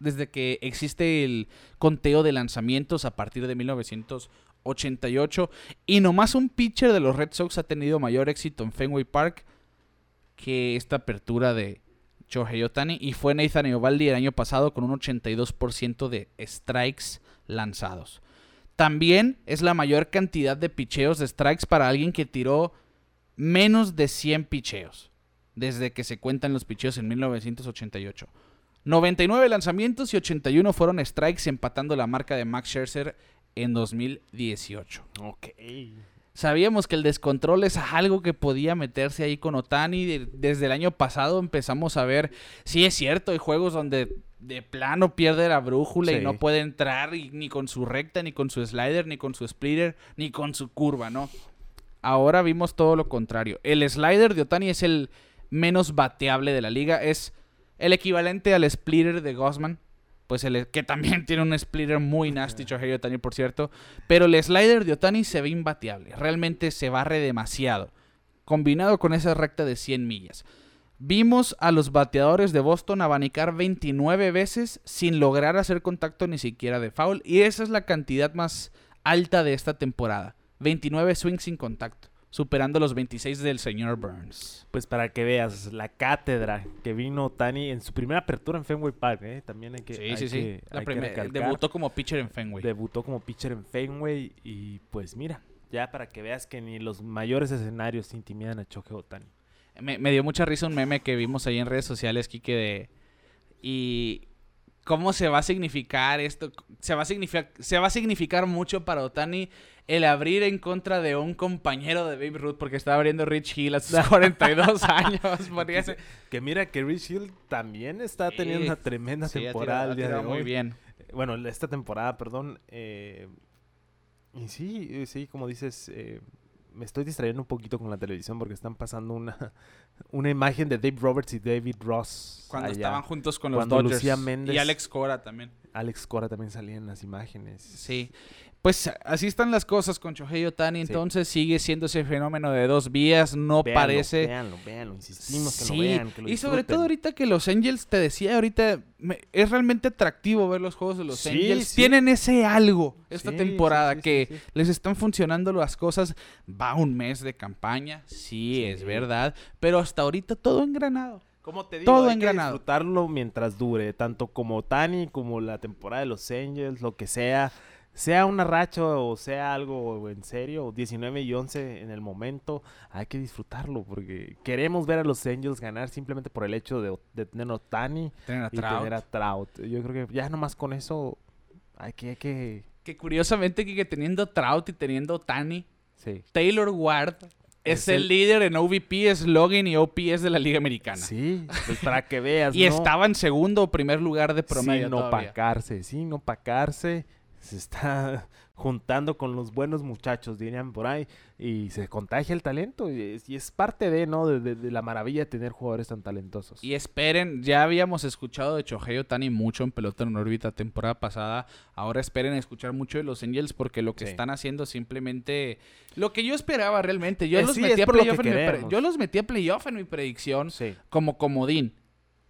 desde que existe el conteo de lanzamientos a partir de 1988. Y nomás un pitcher de los Red Sox ha tenido mayor éxito en Fenway Park que esta apertura de Shohei Otani. Y fue Nathan Eovaldi el año pasado con un 82% de strikes lanzados. También es la mayor cantidad de picheos de strikes para alguien que tiró menos de 100 picheos. Desde que se cuentan los picheos en 1988. 99 lanzamientos y 81 fueron strikes empatando la marca de Max Scherzer en 2018. Ok. Sabíamos que el descontrol es algo que podía meterse ahí con Otani. De- Desde el año pasado empezamos a ver, sí es cierto, hay juegos donde de plano pierde la brújula y no puede entrar y- ni con su recta, ni con su slider, ni con su splitter, ni con su curva, ¿no? Ahora vimos todo lo contrario. El slider de Otani es el menos bateable de la liga. Es el equivalente al splitter de Gosman. Pues el, que también [LAUGHS] tiene un splitter muy nasty, Shohei Otani, por cierto. Pero el slider de Otani se ve imbateable. Realmente se barre demasiado. Combinado con esa recta de 100 millas. Vimos a los bateadores de Boston abanicar 29 veces sin lograr hacer contacto ni siquiera de foul. Y esa es la cantidad más alta de esta temporada. 29 swings sin contacto. Superando los 26 del señor Burns. Pues para que veas la cátedra que vino Tani en su primera apertura en Fenway Park, ¿eh? También hay que Sí, hay sí, sí. que- La hay que debutó como pitcher en Fenway. Debutó como pitcher en Fenway y pues mira, ya para que veas que ni los mayores escenarios intimidan a Choque Otani. Me, me dio mucha risa un meme que vimos ahí en redes sociales, Kike, de... Y cómo se va a significar esto. Se va a significar, se va a significar mucho para Otani el abrir en contra de un compañero de Babe Ruth porque estaba abriendo Rich Hill a sus [LAUGHS] 42 años. Que mira que Rich Hill también está Sí, teniendo una tremenda Sí, ha temporada tirado- ha tirado muy hoy. bien. Bueno, esta temporada, perdón. eh, y sí, sí, como dices, eh, me estoy distrayendo un poquito con la televisión porque están pasando una, [LAUGHS] una imagen de Dave Roberts y David Ross. Cuando allá. estaban juntos con los Cuando Dodgers. Lucía Méndez- Y Alex Cora también. Alex Cora también salía en las imágenes. Sí. Pues así están las cosas con Shohei Otani. Sí. Entonces sigue siendo ese fenómeno de dos vías. No Véanlo, parece. Véanlo, véanlo, insistimos que Sí, lo vean, que lo y sobre disfruten. todo ahorita que los Angels, te decía ahorita, me- es realmente atractivo ver los juegos de los Sí, Angels. sí. Tienen ese algo esta Sí, temporada sí, sí, que sí, sí. les están funcionando las cosas. Va un mes de campaña, sí, Sí. es verdad, pero hasta ahorita todo engranado. Como te digo, Todo hay engranado. que disfrutarlo mientras dure, tanto como Tani, como la temporada de los Angels, lo que sea. Sea una racha o sea algo en serio, 19 y 11 en el momento, hay que disfrutarlo porque queremos ver a los Angels ganar simplemente por el hecho de, de tener a Tani Tener a y Trout. tener a Trout. Yo creo que ya nomás con eso hay que, hay que, Que curiosamente que, teniendo Trout y teniendo Tani, sí. Taylor Ward es, Es el, el- líder en OVP, slogan y OPS de la Liga Americana. Sí, pues para que veas. [LAUGHS] Y ¿no? estaba en segundo o primer lugar de promedio. sin opacarse, sin opacarse. Se está [LAUGHS] juntando con los buenos muchachos, dirían por ahí, y se contagia el talento. Y es, y es parte de, ¿no? De, de- de la maravilla de tener jugadores tan talentosos. Y esperen, ya habíamos escuchado de Shohei Otani mucho en Pelota en órbita temporada pasada. Ahora esperen escuchar mucho de los Angels porque lo que Sí. están haciendo simplemente lo que yo esperaba realmente. Yo Eh, los sí, metí a playoff que en mi pre- yo los metí a playoff en mi predicción Sí. como comodín.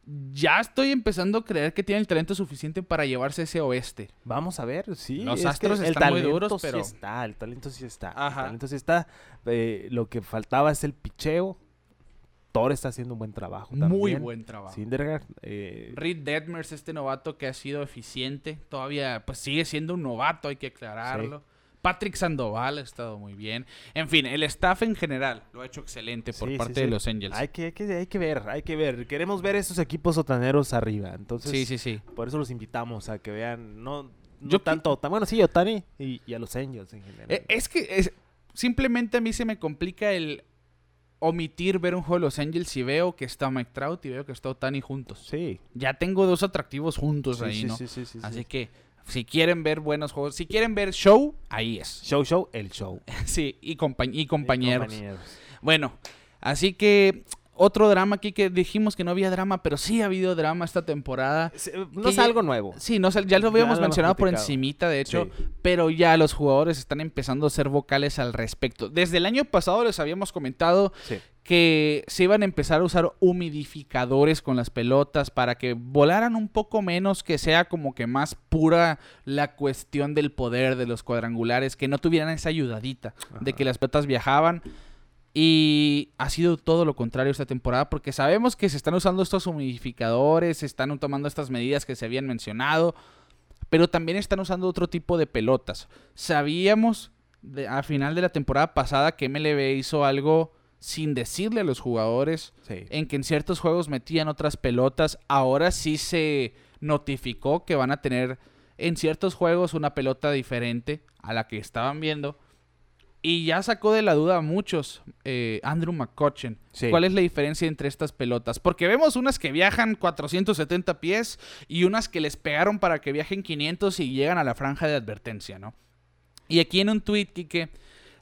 Ya estoy empezando a creer que tienen el talento suficiente para llevarse ese oeste. Vamos a ver, sí. Los es que Astros el están muy duros, sí pero- está, el talento sí está. Ajá. El talento sí está. Eh, lo que faltaba es el picheo. Thor está haciendo un buen trabajo también. Muy buen trabajo. Syndergaard, eh, Reed Detmers, este novato que ha sido eficiente, todavía pues sigue siendo un novato, hay que aclararlo. Patrick Sandoval ha estado muy bien. En fin, el staff en general lo ha hecho excelente por Sí, parte sí. de los Angels. hay, que, hay, que, hay que ver, hay que ver. Queremos ver esos equipos sotaneros arriba. Entonces, sí, sí, sí. Por eso los invitamos a que vean, no, no Yo tanto, tan, bueno, sí, Otani y, y a los Angels en general. Eh, Es que es- simplemente a mí se me complica el omitir ver un juego de los Angels y veo que está Mike Trout y veo que está Otani juntos. sí. Ya tengo dos atractivos juntos Sí, ahí, sí, ¿no? sí, sí, sí, Así sí. que si quieren ver buenos juegos, si quieren ver show, ahí es. Show, show, el show. [LAUGHS] Sí, y, compañ- y compañeros. compañeros. Bueno, así que otro drama aquí que dijimos que no había drama, pero sí ha habido drama esta temporada. No es algo nuevo. Sí, no, ya lo habíamos Ya lo hemos mencionado por encimita, de hecho, Sí. pero ya los jugadores están empezando a ser vocales al respecto. Desde el año pasado les habíamos comentado Sí. Que se iban a empezar a usar humidificadores con las pelotas para que volaran un poco menos, que sea como que más pura la cuestión del poder de los cuadrangulares, que no tuvieran esa ayudadita de que las pelotas viajaban. Y ha sido todo lo contrario esta temporada porque sabemos que se están usando estos humidificadores, se están tomando estas medidas que se habían mencionado, pero también están usando otro tipo de pelotas. Sabíamos de- a final de la temporada pasada que MLB hizo algo sin decirle a los jugadores Sí. en que en ciertos juegos metían otras pelotas. Ahora sí se notificó que van a tener en ciertos juegos una pelota diferente a la que estaban viendo. Y ya sacó de la duda a muchos eh, Andrew McCutcheon. Sí. ¿Cuál es la diferencia entre estas pelotas? Porque vemos unas que viajan 470 pies y unas que les pegaron para que viajen 500 y llegan a la franja de advertencia, ¿no? Y aquí en un tweet, Kike,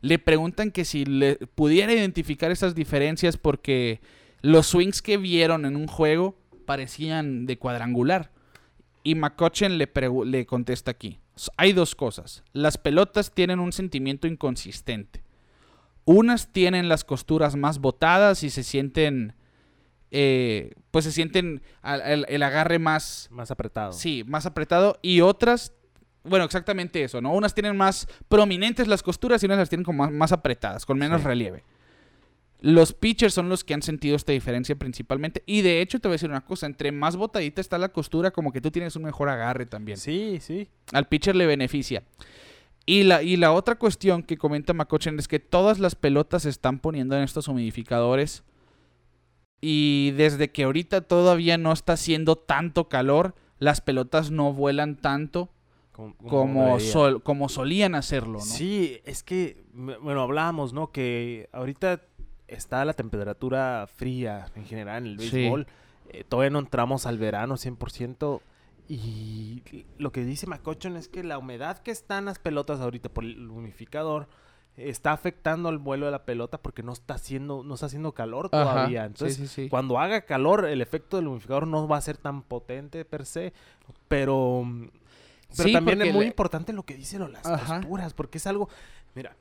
le preguntan que si le pudiera identificar esas diferencias porque los swings que vieron en un juego parecían de cuadrangular. Y McCutcheon le, le contesta aquí. Hay dos cosas. Las pelotas tienen un sentimiento inconsistente. Unas tienen las costuras más botadas y se sienten... eh, pues se sienten al- el agarre más, Más apretado. Sí, más apretado. Y otras, bueno, exactamente eso, ¿no? Unas tienen más prominentes las costuras y unas las tienen como más, más apretadas, con menos Sí. relieve. Los pitchers son los que han sentido esta diferencia principalmente. Y de hecho, te voy a decir una cosa: entre más botadita está la costura, como que tú tienes un mejor agarre también. Sí, sí. Al pitcher le beneficia. Y la, y la otra cuestión que comenta McCutcheon es que todas las pelotas se están poniendo en estos humidificadores. Y desde que ahorita todavía no está haciendo tanto calor, las pelotas no vuelan tanto Como, sol- como solían hacerlo, ¿no? Sí, es que, bueno, hablábamos, ¿no? Que ahorita está la temperatura fría en general en el Sí. béisbol. Eh, todavía no entramos al verano 100%. Y lo que dice McCutcheon es que la humedad que está en las pelotas ahorita por el humidificador está afectando al vuelo de la pelota porque no está haciendo, no está haciendo calor todavía. Entonces, sí, sí. cuando haga calor, el efecto del humidificador no va a ser tan potente per se, pero, pero Sí, también es muy le- importante lo que dicen lo- las Ajá. costuras, porque es algo, mira,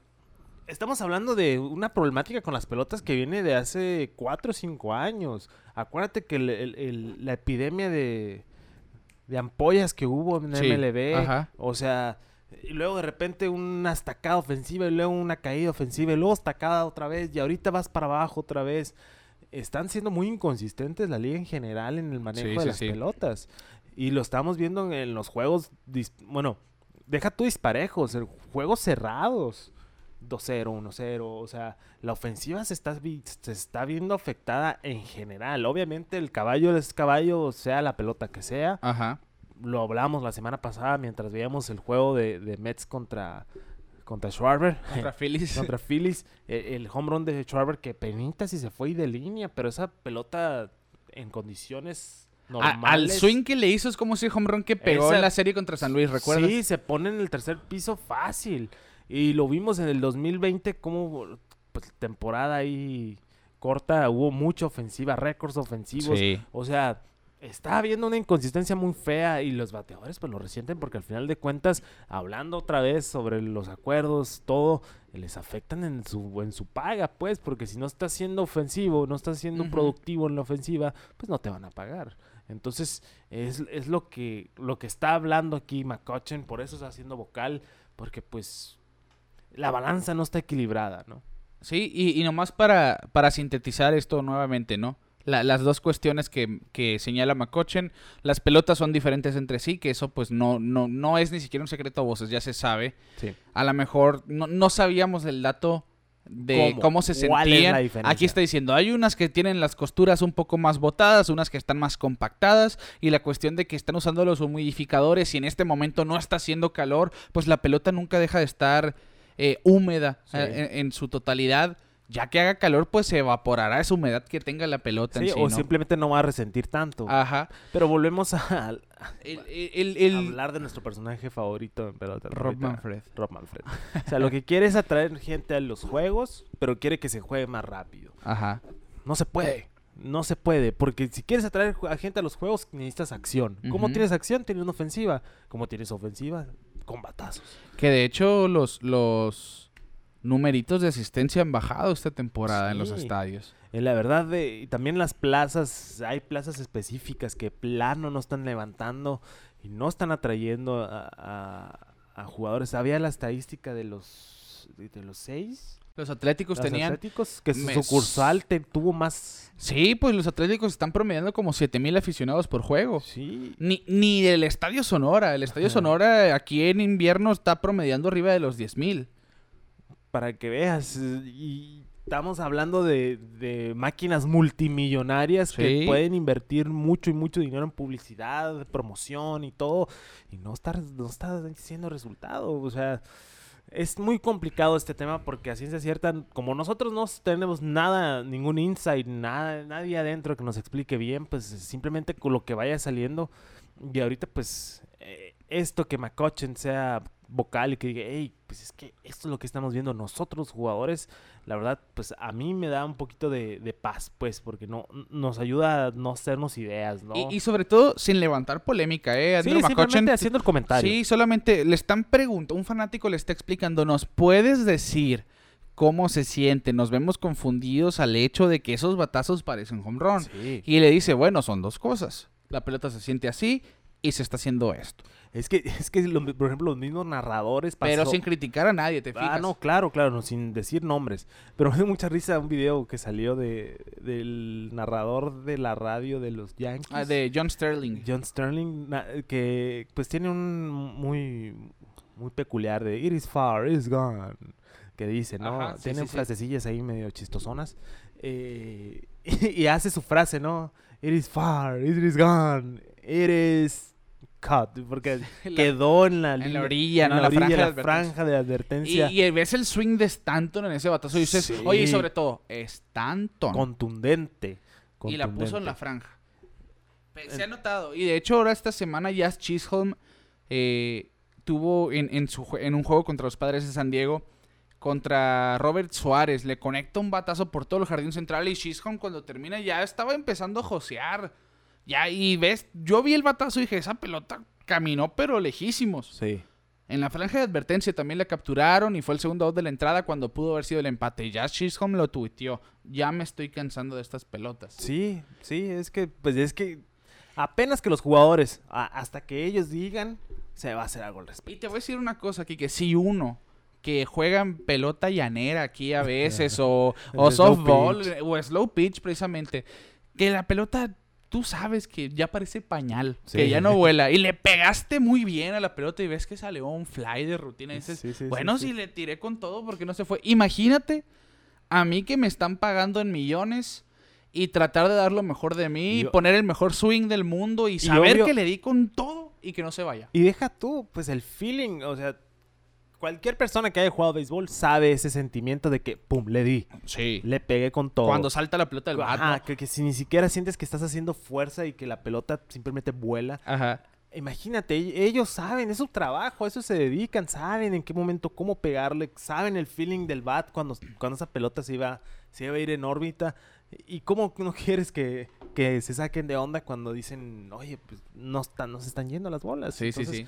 estamos hablando de una problemática con las pelotas que viene de hace 4 o 5 años. Acuérdate que el- el- el- la epidemia de, de ampollas que hubo en Sí, MLB, ajá. o sea, y luego de repente una estacada ofensiva y luego una caída ofensiva y luego estacada otra vez y ahorita vas para abajo otra vez. Están siendo muy inconsistentes la liga en general en el manejo Sí, de sí, las sí. pelotas. Y lo estamos viendo en, los juegos, bueno, deja tú disparejos, juegos cerrados. 2-0, 1-0, o sea, la ofensiva se está, se está viendo afectada en general. Obviamente el caballo es caballo, sea la pelota que sea Ajá. lo hablamos la semana pasada mientras veíamos el juego de, de Mets contra, contra Schwarber. Contra [LAUGHS] Phillies. contra Phillies. E- El, home run de Schwarber que penita si se fue y de línea, pero esa pelota en condiciones. Al swing que le hizo es como ese home run que pegó Esa- en la serie contra San Luis, ¿recuerdas? Sí, se pone en el tercer piso fácil. Y lo vimos en el 2020 como pues, temporada ahí corta, hubo mucha ofensiva, récords ofensivos. Sí. O sea, está habiendo una inconsistencia muy fea y los bateadores pues lo resienten porque al final de cuentas, hablando otra vez sobre los acuerdos, todo, les afectan en su, en su paga, pues, porque si no estás siendo ofensivo, no estás siendo productivo en la ofensiva, pues no te van a pagar. Entonces, es, es lo que lo que está hablando aquí McCutcheon, por eso está haciendo vocal, porque pues la balanza no está equilibrada, ¿no? Sí, y, y nomás para, para sintetizar esto nuevamente, ¿no? La- las dos cuestiones que, que señala McCutcheon, las pelotas son diferentes entre sí, que eso pues no, no, no es ni siquiera un secreto a voces, ya se sabe. Sí. A lo mejor no, no sabíamos el dato de ¿Cómo? cómo, se ¿Cuál es sentían. Aquí está diciendo, hay unas que tienen las costuras un poco más botadas, unas que están más compactadas, y la cuestión de que están usando los humidificadores y en este momento no está haciendo calor, pues la pelota nunca deja de estar eh, húmeda Sí. eh, en, en su totalidad. Ya que haga calor, pues se evaporará esa humedad que tenga la pelota Sí, en sí, o ¿no? simplemente no va a resentir tanto. Ajá. Pero volvemos a, a El, el- el- hablar de nuestro personaje favorito en pelota. Rob Manfred. Rob Manfred. O sea, lo que quiere es atraer gente a los juegos, pero quiere que se juegue más rápido. Ajá. No se puede. No se puede, porque si quieres atraer a gente a los juegos, necesitas acción. ¿Cómo tienes acción? Tienes una ofensiva. ¿Cómo tienes ofensiva? Con batazos. Que de hecho los, los numeritos de asistencia han bajado esta temporada en los estadios. Eh, la verdad, de, y también las plazas, hay plazas específicas que plano no están levantando y no están atrayendo a, a- a jugadores. Había la estadística de los, de, de los seis. Los Atléticos los tenían... Atléticos, que su me- sucursal te, tuvo más. Sí, pues los Atléticos están promediando como 7000 aficionados por juego. Sí. Ni, ni el Estadio Sonora. El Estadio Ajá. Sonora aquí en invierno está promediando arriba de los 10.000. Para que veas. Y estamos hablando de, de máquinas multimillonarias que Sí. pueden invertir mucho y mucho dinero en publicidad, promoción y todo. Y no está, no está haciendo resultado. O sea, es muy complicado este tema porque a ciencia cierta, como nosotros no tenemos nada, ningún insight, nada, nadie adentro que nos explique bien, pues simplemente con lo que vaya saliendo. Y ahorita, pues, eh, esto que McCutcheon sea vocal y que diga, hey, pues es que esto es lo que estamos viendo nosotros jugadores, la verdad, pues a mí me da un poquito de, de paz, pues, porque no nos ayuda a no hacernos ideas, ¿no? Y, y sobre todo sin levantar polémica, ¿eh? sí, Andrew simplemente McCutcheon- haciendo el comentario. Sí, solamente le están preguntando, un fanático le está explicando, ¿nos puedes decir cómo se siente? Nos vemos confundidos al hecho de que esos batazos parecen home run. Sí. Y le dice, bueno, son dos cosas. La pelota se siente así y se está haciendo esto. Es que, [LAUGHS] es que lo- por ejemplo, los mismos narradores Pero pasó- sin criticar a nadie, ¿te fijas? Ah, no, claro, claro, no, sin decir nombres. Pero me dio mucha risa un video que salió de, del narrador de la radio de los Yankees. Ah, de John Sterling. John Sterling, que pues tiene un muy muy peculiar de It is far, it is gone, que dice, ¿no? Ajá, sí, tiene sí, sí. frasecillas ahí medio chistosonas. eh, [LAUGHS] y, hace su frase, ¿no? It is far, it is gone, it is cut, porque [LAUGHS] La- quedó en la, en la orilla, en ¿no? la orilla, franja de la advertencia. franja de Y, advertencia y ves el swing de Stanton en ese batazo y dices, Sí. oye, y sobre todo, Stanton. contundente, Y la puso en la franja. Se ha notado. Y de hecho, ahora esta semana Jazz Chisholm eh, tuvo en, en, su, en un juego contra los padres de San Diego. Contra Robert Suárez. Le conecta un batazo por todo el jardín central. Y Chisholm, cuando termina, ya estaba empezando a josear. Ya, y ves, yo vi el batazo y dije, esa pelota caminó, pero lejísimos. Sí. En la franja de advertencia también la capturaron y fue el segundo out de la entrada cuando pudo haber sido el empate. Ya Chisholm lo tuiteó. Ya me estoy cansando de estas pelotas. Sí, sí, es que, pues es que apenas que los jugadores, a- hasta que ellos digan, se va a hacer algo al respecto. Y te voy a decir una cosa aquí, que si uno que juega en pelota llanera aquí a veces, [LAUGHS] o, o softball, pitch. o slow pitch precisamente, que la pelota, tú sabes que ya parece pañal, que ya no vuela, y le pegaste muy bien a la pelota y ves que salió un fly de rutina y dices, Sí, bueno, si le tiré con todo, porque no se fue? Imagínate a mí que me están pagando en millones y tratar de dar lo mejor de mí, y Yo- poner el mejor swing del mundo y saber obvio- que le di con todo y que no se vaya. Y deja tú, pues el feeling, o sea, cualquier persona que haya jugado béisbol sabe ese sentimiento de que, pum, le di, Sí. le pegué con todo. Cuando salta la pelota del bat, ¿no? que, que si ni siquiera sientes que estás haciendo fuerza y que la pelota simplemente vuela. Ajá. Imagínate, e- ellos saben, es su trabajo, a eso se dedican, saben en qué momento cómo pegarle, saben el feeling del bat cuando, cuando esa pelota se iba, se iba a ir en órbita. ¿Y cómo no [LAUGHS] quieres que, que se saquen de onda cuando dicen, oye, pues no, están, no se están yendo las bolas? Sí, sí, sí.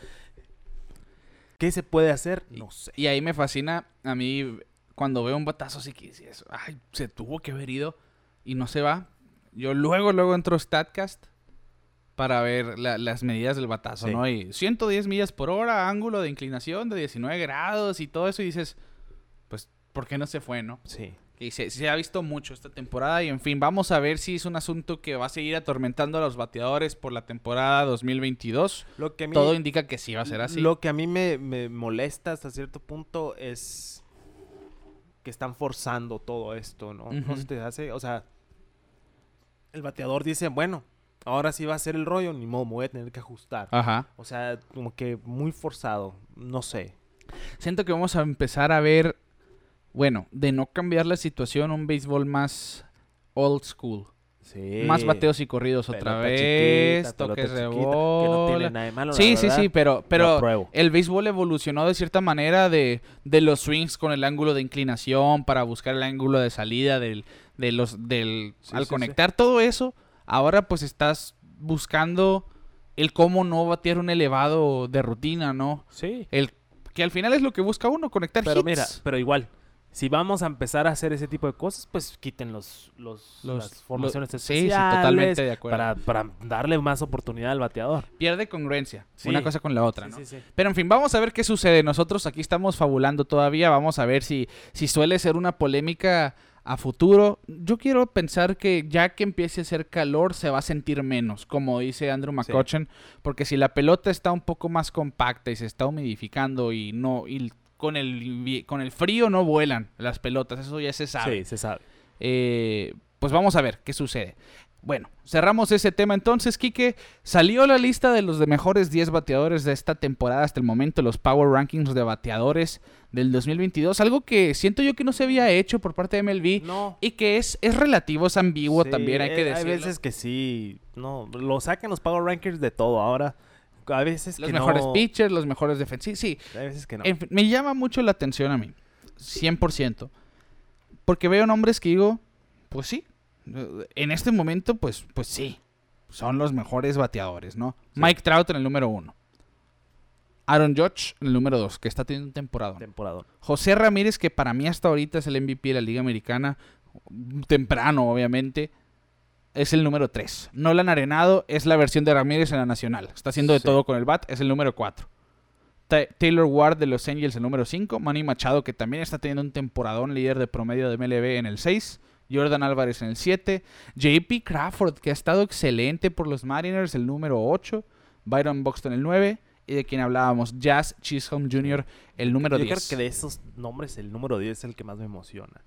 ¿Qué se puede hacer? No sé. Y ahí me fascina a mí cuando veo un batazo así que dices, ay, se tuvo que haber ido y no se va. Yo luego, luego entro a StatCast para ver la- las medidas del batazo, Sí. ¿no? Y 110 millas por hora, ángulo de inclinación de 19 grados y todo eso y dices, pues, ¿por qué no se fue, no? Sí. Y se, se ha visto mucho esta temporada y en fin, vamos a ver si es un asunto que va a seguir atormentando a los bateadores por la temporada 2022. Lo que a mí, Todo indica que sí va a ser así. Lo que a mí me, me molesta hasta cierto punto es que están forzando todo esto, ¿no? No Ujú. se te hace, o sea, el bateador dice, bueno, ahora sí va a ser el rollo, ni modo, me voy a tener que ajustar. Ajá. O sea, como que muy forzado, no sé. Siento que vamos a empezar a ver, bueno, de no cambiar la situación, un béisbol más old school. Sí. Más bateos y corridos otra vez, chiquita, toques de Que no tiene nada de malo, Sí, sí, sí, pero, pero el béisbol evolucionó de cierta manera de, de los swings con el ángulo de inclinación para buscar el ángulo de salida del, de los, del, Sí, al sí, sí. conectar todo eso, ahora pues estás buscando el cómo no batear un elevado de rutina, ¿no? Sí. El que al final es lo que busca uno, conectar Pero hits. mira, pero igual, si vamos a empezar a hacer ese tipo de cosas, pues quiten los, los, Los- las formaciones lo- sí, sí, especiales totalmente de acuerdo. Para, para darle más oportunidad al bateador. Pierde congruencia, Sí. una cosa con la otra, Sí, ¿no? sí, sí. Pero en fin, vamos a ver qué sucede. Nosotros aquí estamos fabulando todavía. Vamos a ver si, si suele ser una polémica a futuro. Yo quiero pensar que ya que empiece a hacer calor se va a sentir menos, como dice Andrew McCutcheon, porque si la pelota está un poco más compacta y se está humidificando y no y con el con el frío no vuelan las pelotas, eso ya se sabe. Sí, se sabe. Eh, pues vamos a ver qué sucede. Bueno, cerramos ese tema entonces, Quique. Salió la lista de los de mejores 10 bateadores de esta temporada hasta el momento, los Power Rankings de bateadores del 2022. Algo que siento yo que no se había hecho por parte de MLB No. y que es, es relativo, es ambiguo Sí, también, hay que eh, decirlo. Hay veces que sí. No, lo sacan los Power Rankings de todo ahora. A veces los que mejores no. pitchers, los mejores defensivos. Sí, Hay veces que no. En fin, me llama mucho la atención a mí. 100%. Porque veo nombres que digo, pues sí. En este momento, pues, pues sí. Son los mejores bateadores, ¿no? Sí. Mike Trout en el número uno. Aaron Judge en el número dos, que está teniendo un temporada. Temporada. José Ramírez, que para mí hasta ahorita es el MVP de la Liga Americana. Temprano, obviamente. Es el número 3. Nolan Arenado es la versión de Ramírez en la Nacional. Está haciendo de Sí. todo con el bat. Es el número 4. Taylor Ward de los Angels, el número 5. Manny Machado, que también está teniendo un temporadón líder de promedio de MLB en el 6. Jordan Álvarez en el 7. JP Crawford, que ha estado excelente por los Mariners, el número 8. Byron Buxton, el 9. Y de quien hablábamos, Jazz Chisholm Jr., el número Yo 10. creo que de esos nombres, el número 10 es el que más me emociona.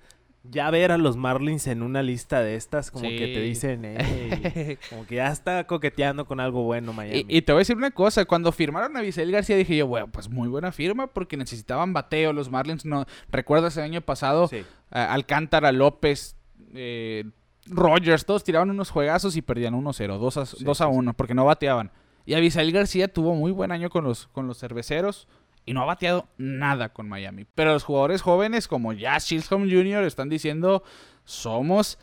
Ya ver a los Marlins en una lista de estas, como que te dicen, [LAUGHS] como que ya está coqueteando con algo bueno Miami. Y, y te voy a decir una cosa, cuando firmaron a Vicel García dije yo, bueno, pues muy buena firma porque necesitaban bateo los Marlins. No, recuerdas el año pasado, Sí. a- Alcántara, López, eh, Rogers, todos tiraban unos juegazos y perdían 1-0, 2 a, Sí, 2 a sí, sí. 1 porque no bateaban. Y Abisail García tuvo muy buen año con los, con los cerveceros y no ha bateado nada con Miami. Pero los jugadores jóvenes como Jazz Chisholm Jr. están diciendo, somos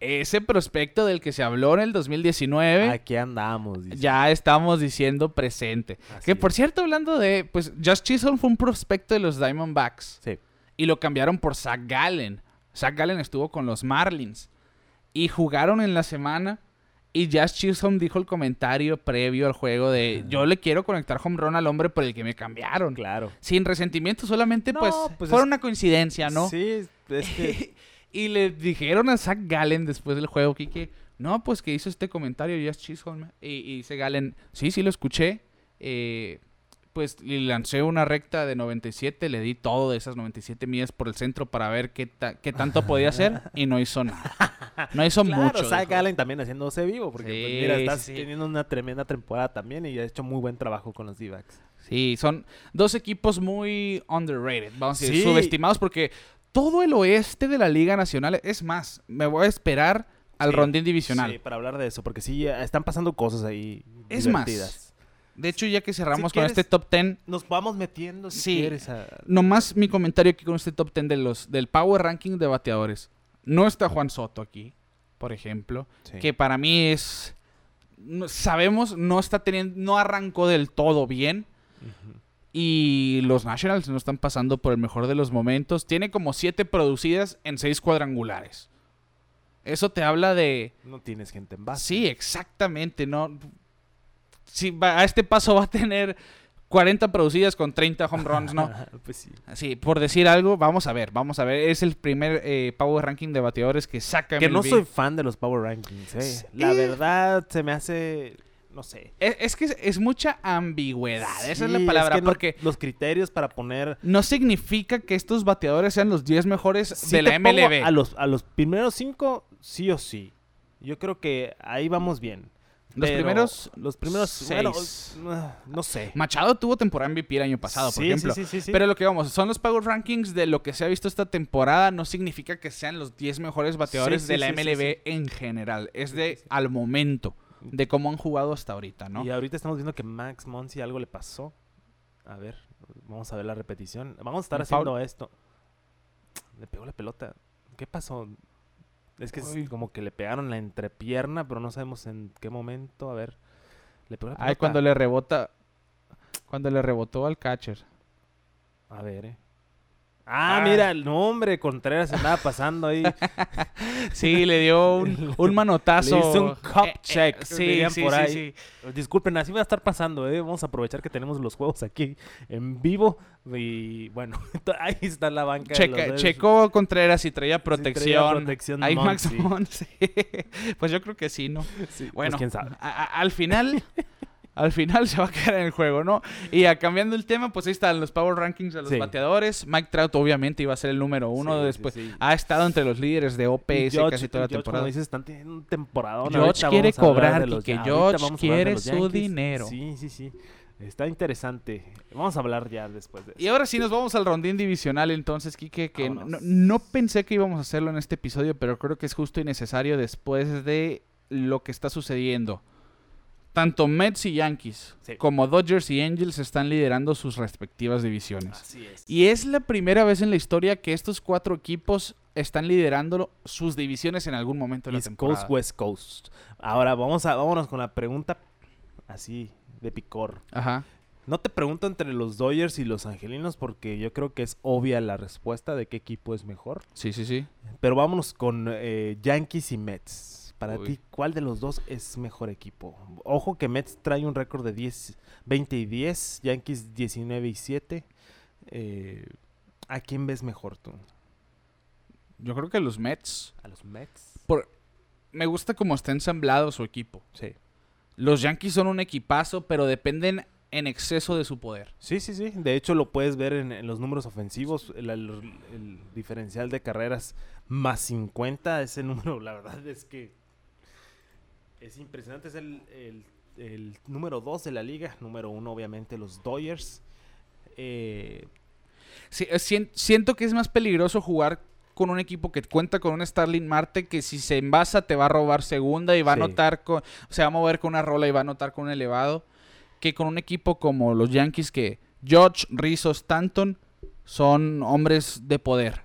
ese prospecto del que se habló en el 2019 Aquí andamos. dice. ya estamos diciendo presente. Así que por es. cierto, hablando de, pues, Josh Chisholm fue un prospecto de los Diamondbacks Sí. y lo cambiaron por Zach Gallen. Zach Gallen estuvo con los Marlins y jugaron en la semana y Josh Chisholm dijo el comentario previo al juego de yo le quiero conectar home run al hombre por el que me cambiaron. Claro. Sin resentimiento, solamente No, pues, pues fue es- una coincidencia, ¿no? Sí, [LAUGHS] es que y le dijeron a Zach Gallen después del juego, Kike, no, pues que hizo este comentario Jazz Chisholm. Y, y dice Gallen, sí, sí lo escuché. eh, pues le lancé una recta de 97, le di todo de esas 97 millas por el centro para ver qué, ta- qué tanto podía hacer y no hizo nada. No hizo [LAUGHS] claro, mucho. Zach dijo. Allen también haciéndose vivo, porque pues, Sí, mira, estás sí, teniendo una tremenda temporada también y ha hecho muy buen trabajo con los D-backs. Sí, son dos equipos muy underrated, vamos a decir, Sí. subestimados porque todo el oeste de la Liga Nacional, es más, me voy a esperar al Sí, rondín divisional. Sí, para hablar de eso, porque sí, están pasando cosas ahí Es más, divertidas. De hecho, ya que cerramos Si con quieres- este top 10, Nos vamos metiendo si Sí. quieres a... nomás mi comentario aquí con este top 10 de los, del Power Ranking de bateadores. No está Juan Soto aquí, por ejemplo, Sí. que para mí es... no- sabemos, no está teniendo, no arrancó del todo bien. Y los Nationals no están pasando por el mejor de los momentos. Tiene como siete producidas en seis cuadrangulares. Eso te habla de... No tienes gente en base. Sí, exactamente. No, si va- a este paso va a tener 40 producidas con 30 home runs, ¿no? [LAUGHS] pues sí. Así, por decir algo, vamos a ver, vamos a ver. Es el primer eh, Power Ranking de bateadores que saca Que no soy fan de los Power Rankings, eh. La verdad se me hace... No sé. Es, es que es, es mucha ambigüedad, esa es la palabra, que no- porque los criterios para poner... no significa que estos bateadores sean los 10 mejores Sí de la MLB. A los, a los primeros cinco, sí o sí. Yo creo que ahí vamos bien. Los Pero primeros Los primeros... seis. bueno, no sé. Machado tuvo temporada MVP el año pasado, por Sí, ejemplo. sí, sí, sí. Pero lo que vamos, son los Power Rankings de lo que se ha visto esta temporada. No significa que sean los 10 mejores bateadores de la MLB en general. Es de al momento, de cómo han jugado hasta ahorita, ¿no? Y ahorita estamos viendo que Max Monsi algo le pasó. A ver, vamos a ver la repetición. Vamos a estar haciendo esto. Le pegó la pelota. ¿Qué pasó? Es que es como que le pegaron la entrepierna, pero no sabemos en qué momento. A ver. Le pegó la. Ay, cuando le rebota. Cuando le rebotó al catcher. A ver, eh. Ah, Ah. mira, el nombre Contreras andaba pasando ahí. [LAUGHS] Sí, le dio un, un manotazo. Le hizo un cup Eh, eh, check, sí, sí, por sí, ahí. sí. Disculpen, así va a estar pasando, ¿eh? Vamos a aprovechar que tenemos los juegos aquí en vivo. Y bueno, [LAUGHS] ahí está la banca. Checa- checó Contreras y traía Sí, traía protección. protección Ahí Max. Monsi. [LAUGHS] Pues yo creo que sí, ¿no? Pues Bueno, quién sabe. a- a- al final, al final [LAUGHS] se va a quedar en el juego, ¿no? Y ya cambiando el tema, pues ahí están los Power Rankings de los Sí. bateadores. Mike Trout obviamente iba a ser el número uno Sí, después. sí. Ha estado entre los líderes de Y OPS casi toda la Judge, temporada. Como dices, están teniendo un temporadón. Judge Ahorita quiere a cobrar, Quique. a hablar de quiere su dinero. Sí, sí, sí. Está interesante. Vamos a hablar ya después de eso. Y ahora sí nos vamos al rondín divisional entonces, Kike, que no pensé que íbamos a hacerlo en este episodio, pero creo que es justo y necesario después de lo que está sucediendo. Tanto Mets y Yankees Sí. como Dodgers y Angels están liderando sus respectivas divisiones. Así es. Y es la primera vez en la historia que estos cuatro equipos están liderando sus divisiones en algún momento de la temporada. Coast, West Coast. Ahora vamos a, vámonos con la pregunta así de picor. Ajá. No te pregunto entre los Dodgers y los Angelinos porque yo creo que es obvia la respuesta de qué equipo es mejor. Sí, sí, sí. Pero vámonos con eh, Yankees y Mets. Para Uy. ti, ¿cuál de los dos es mejor equipo? Ojo que Mets trae un récord de 10, 20 y 10, Yankees 19 y 7. Eh, ¿A quién ves mejor tú? Yo creo que los Mets. ¿A los Mets? Por... Me gusta cómo está ensamblado su equipo. Sí. Los Yankees son un equipazo, pero dependen en exceso de su poder. Sí, sí, sí. De hecho, lo puedes ver en, en los números ofensivos. El, el- el diferencial de carreras más 50. Ese [LAUGHS] número, la verdad es que es impresionante. Es el, el- el número 2 de la liga. Número 1, obviamente, los Dodgers. Eh, Sí, eh, sien- siento que es más peligroso jugar con un equipo que cuenta con un Starling Marte que si se envasa te va a robar segunda y va Sí. a anotar con, se va a mover con una rola y va a anotar con un elevado que con un equipo como los Yankees que George, Rizzo, Stanton son hombres de poder.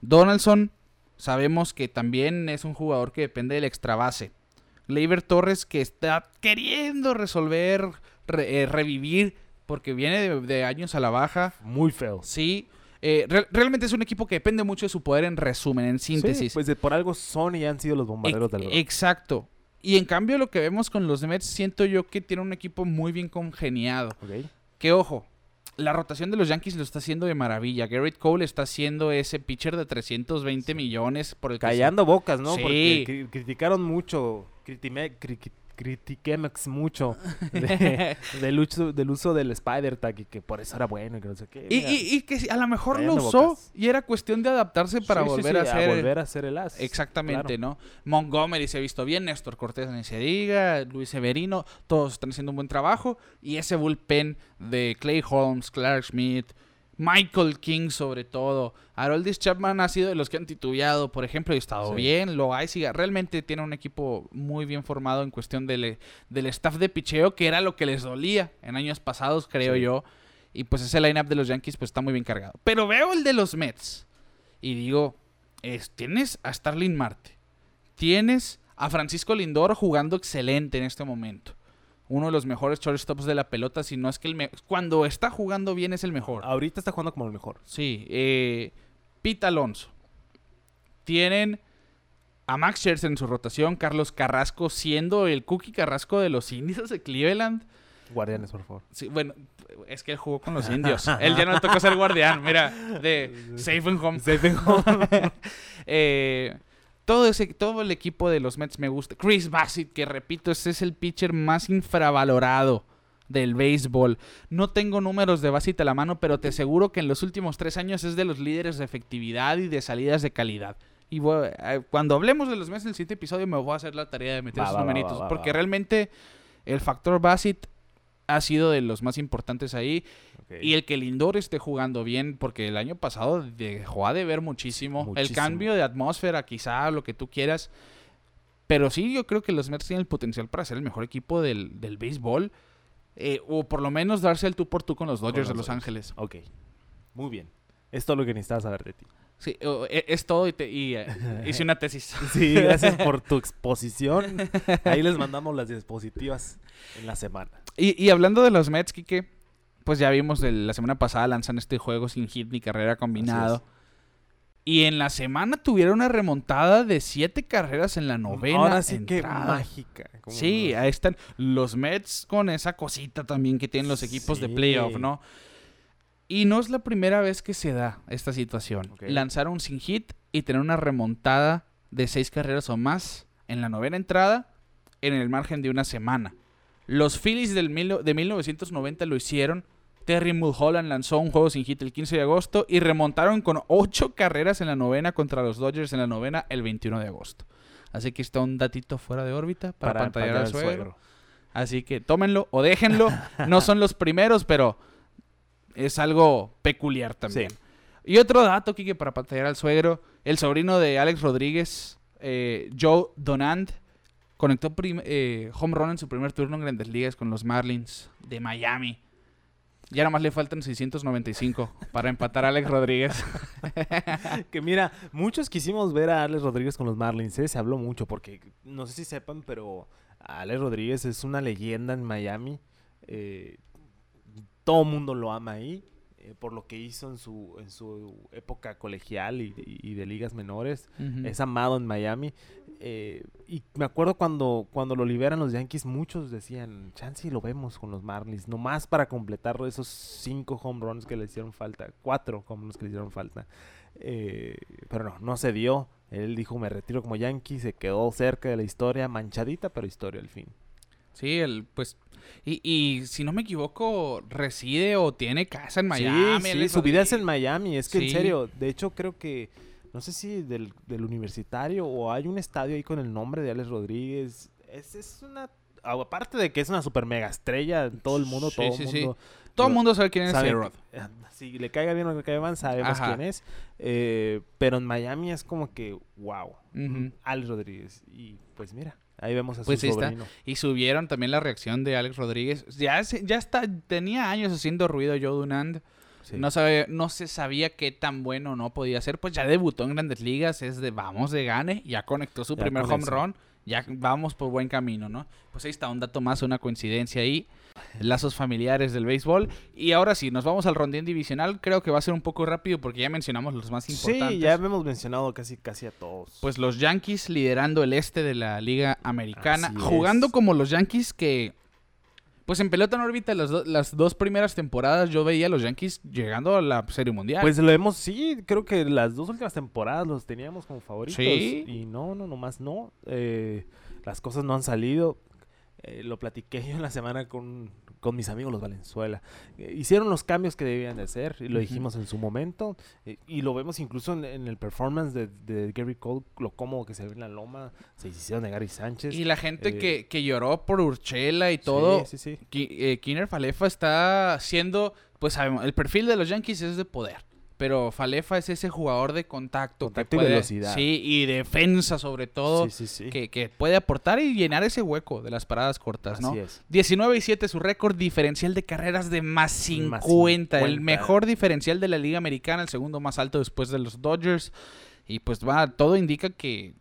Donaldson sabemos que también es un jugador que depende del extra base. Leiber Torres que está queriendo resolver, re- eh, revivir porque viene de- de años a la baja. muy feo. Sí, eh, re- realmente es un equipo que depende mucho de su poder en resumen, en síntesis. Sí, pues de- por algo son y han sido los bombarderos del Bronx. Exacto. Y en cambio lo que vemos con los Mets, siento yo que tiene un equipo muy bien congeniado. Que ojo, la rotación de los Yankees lo está haciendo de maravilla. Garrett Cole está haciendo ese pitcher de 320 millones por el se- Callando bocas, ¿no? Sí. Porque cri- criticaron mucho, critime- cri- cri- critiquemex mucho [LAUGHS] de- del, uso, del uso del Spider Tag y que por eso era bueno y que no sé qué. Y, Mira, y- y que a lo mejor lo usó bocas. y era cuestión de adaptarse para sí, sí, volver sí, a ser... volver a ser el as. Exactamente, claro. ¿no? Montgomery se ha visto bien, Néstor Cortés ni se diga, Luis Severino, todos están haciendo un buen trabajo. Y ese bullpen de Clay Holmes, Clark Schmidt, Michael King sobre todo. Haroldis Chapman ha sido de los que han titubeado, por ejemplo, y ha estado Sí. bien. Lo hay, siga- realmente tiene un equipo muy bien formado en cuestión del, del staff de picheo, que era lo que les dolía en años pasados, creo Sí. yo. Y pues ese lineup de los Yankees pues está muy bien cargado. Pero veo el de los Mets y digo, es, tienes a Starling Marte, tienes a Francisco Lindor jugando excelente en este momento. Uno de los mejores shortstops de la pelota, si no es que el me- cuando está jugando bien es el mejor. Ahorita está jugando como el mejor. Sí, eh, Pete Alonso. Tienen a Max Scherzer en su rotación, Carlos Carrasco siendo el Cookie Carrasco de los indios de Cleveland. Guardianes, por favor. Sí, bueno, es que él jugó con los indios. él ya no le tocó ser guardián, mira, de [LAUGHS] Safe and Home. [LAUGHS] Eh, todo, ese, todo el equipo de los Mets me gusta. Chris Bassett, que repito, ese es el pitcher más infravalorado del béisbol. No tengo números de Bassett a la mano, pero te aseguro que en los últimos tres años es de los líderes de efectividad y de salidas de calidad. Y voy- eh, cuando hablemos de los Mets en el siguiente episodio me voy a hacer la tarea de meter esos numeritos. porque realmente el factor Bassett ha sido de los más importantes ahí. Y el que Lindor esté jugando bien, porque el año pasado dejó a deber muchísimo. El cambio de atmósfera, quizá, lo que tú quieras. Pero sí, yo creo que los Mets tienen el potencial para ser el mejor equipo del, del béisbol. eh, o por lo menos darse el tú por tú con los Dodgers de los Los Dodgers. Ángeles. Ok. Muy bien. Es todo lo que necesitabas saber de ti. Sí, e- es todo y, te- y, eh, [LAUGHS] hice una tesis. Sí, gracias por tu [LAUGHS] exposición. Ahí les mandamos las diapositivas en la semana. Y, y hablando de los Mets, Kike, pues ya vimos de la semana pasada lanzan este juego sin hit ni carrera combinado. Y en la semana tuvieron una remontada de siete carreras en la novena. Ahora sí que mágica. Sí, ahí están los Mets con esa cosita también que tienen los equipos de playoff, ¿no? Y no es la primera vez que se da esta situación. Ok. Lanzar un sin hit y tener una remontada de seis carreras o más en la novena entrada en el margen de una semana. Los Phillies del mil- de 1990 lo hicieron. Terry Mulholland lanzó un juego sin hit el 15 de agosto y remontaron con ocho carreras en la novena contra los Dodgers en la novena el 21 de agosto. Así que está un datito fuera de órbita para, pantallar al suegro. Así que tómenlo o déjenlo. No son los primeros, pero es algo peculiar también. Sí. Y otro dato, Kike, para pantallar al suegro. El sobrino de Alex Rodríguez, eh, Joe Donand, conectó eh, home run en su primer turno en Grandes Ligas con los Marlins de Miami. Ya nada más le faltan 695 para empatar a Alex Rodríguez. [LAUGHS] Que mira, muchos quisimos ver a Alex Rodríguez con los Marlins, ¿eh? se habló mucho porque no sé si sepan, pero Alex Rodríguez es una leyenda en Miami. eh, todo mundo lo ama ahí eh, por lo que hizo en su, en su época colegial y, y de ligas menores. Es amado en Miami. Eh, y me acuerdo cuando, cuando lo liberan los Yankees, muchos decían, chance lo vemos con los Marlins, nomás para completar esos cinco home runs que le hicieron falta, cuatro home runs que le hicieron falta. Eh, pero no, no se dio. Él dijo, me retiro como Yankee, se quedó cerca de la historia, manchadita, pero historia al fin. Sí, el, pues. Y, y si no me equivoco, reside o tiene casa en Miami. sí, sí, Alex su vida es en. Miami, es que Sí. en serio, de hecho creo que, no sé si del, del universitario o hay un estadio ahí con el nombre de Alex Rodríguez. Es, es una, aparte de que es una super mega estrella en todo el mundo, Sí, todo el sí, sí. Todo el mundo sabe quién es sabe eh, Si le caiga bien o le caiga mal, sabemos Ajá. quién es. Eh, pero en Miami es como que, wow. Alex Rodríguez. Y pues mira, ahí vemos a Pues su está. sobrino. Y subieron también la reacción de Alex Rodríguez. Ya, ya está, tenía años haciendo ruido Joe Dunand. Sí. No, sabe, no se sabía qué tan bueno no podía ser. Pues ya debutó en grandes ligas. Es de vamos de gane. Ya conectó su Ya primer home run. Ya vamos por buen camino, ¿no? Pues ahí está un dato más, una coincidencia ahí. Lazos familiares del béisbol. Y ahora sí, nos vamos al rondín divisional. Creo que va a ser un poco rápido porque ya mencionamos los más importantes. Sí, ya hemos mencionado casi, casi a todos. Pues los Yankees liderando el este de la Liga Americana, Así jugando es. como los Yankees que, pues en pelota en órbita las, do- las dos primeras temporadas yo veía a los Yankees llegando a la Serie Mundial. Pues lo hemos, sí, creo que las dos últimas temporadas los teníamos como favoritos. Sí. Y no, no, nomás no. Eh, las cosas no han salido. Eh, lo platiqué [LAUGHS] yo en la semana con, con mis amigos los Valenzuela. Eh, hicieron los cambios que debían de hacer y lo dijimos en su momento. eh, y lo vemos incluso en, en el performance de, de Gary Cole, lo cómodo que se ve en la loma. Se hicieron de Gary Sánchez. y la gente eh, que, que lloró por Urchela y todo, Sí, sí, sí. Ki- Kiner Falefa está siendo, pues sabemos, el perfil de los Yankees es de poder. Pero Falefa es ese jugador de contacto. que Contacto y velocidad. Sí, y defensa sobre todo. Sí, sí, sí. Que, que puede aportar y llenar ese hueco de las paradas cortas, ¿no? Así es. 19 y 7 su récord diferencial de carreras de más 50, Más el 50. mejor diferencial de la Liga Americana, el segundo más alto después de los Dodgers y pues va todo indica que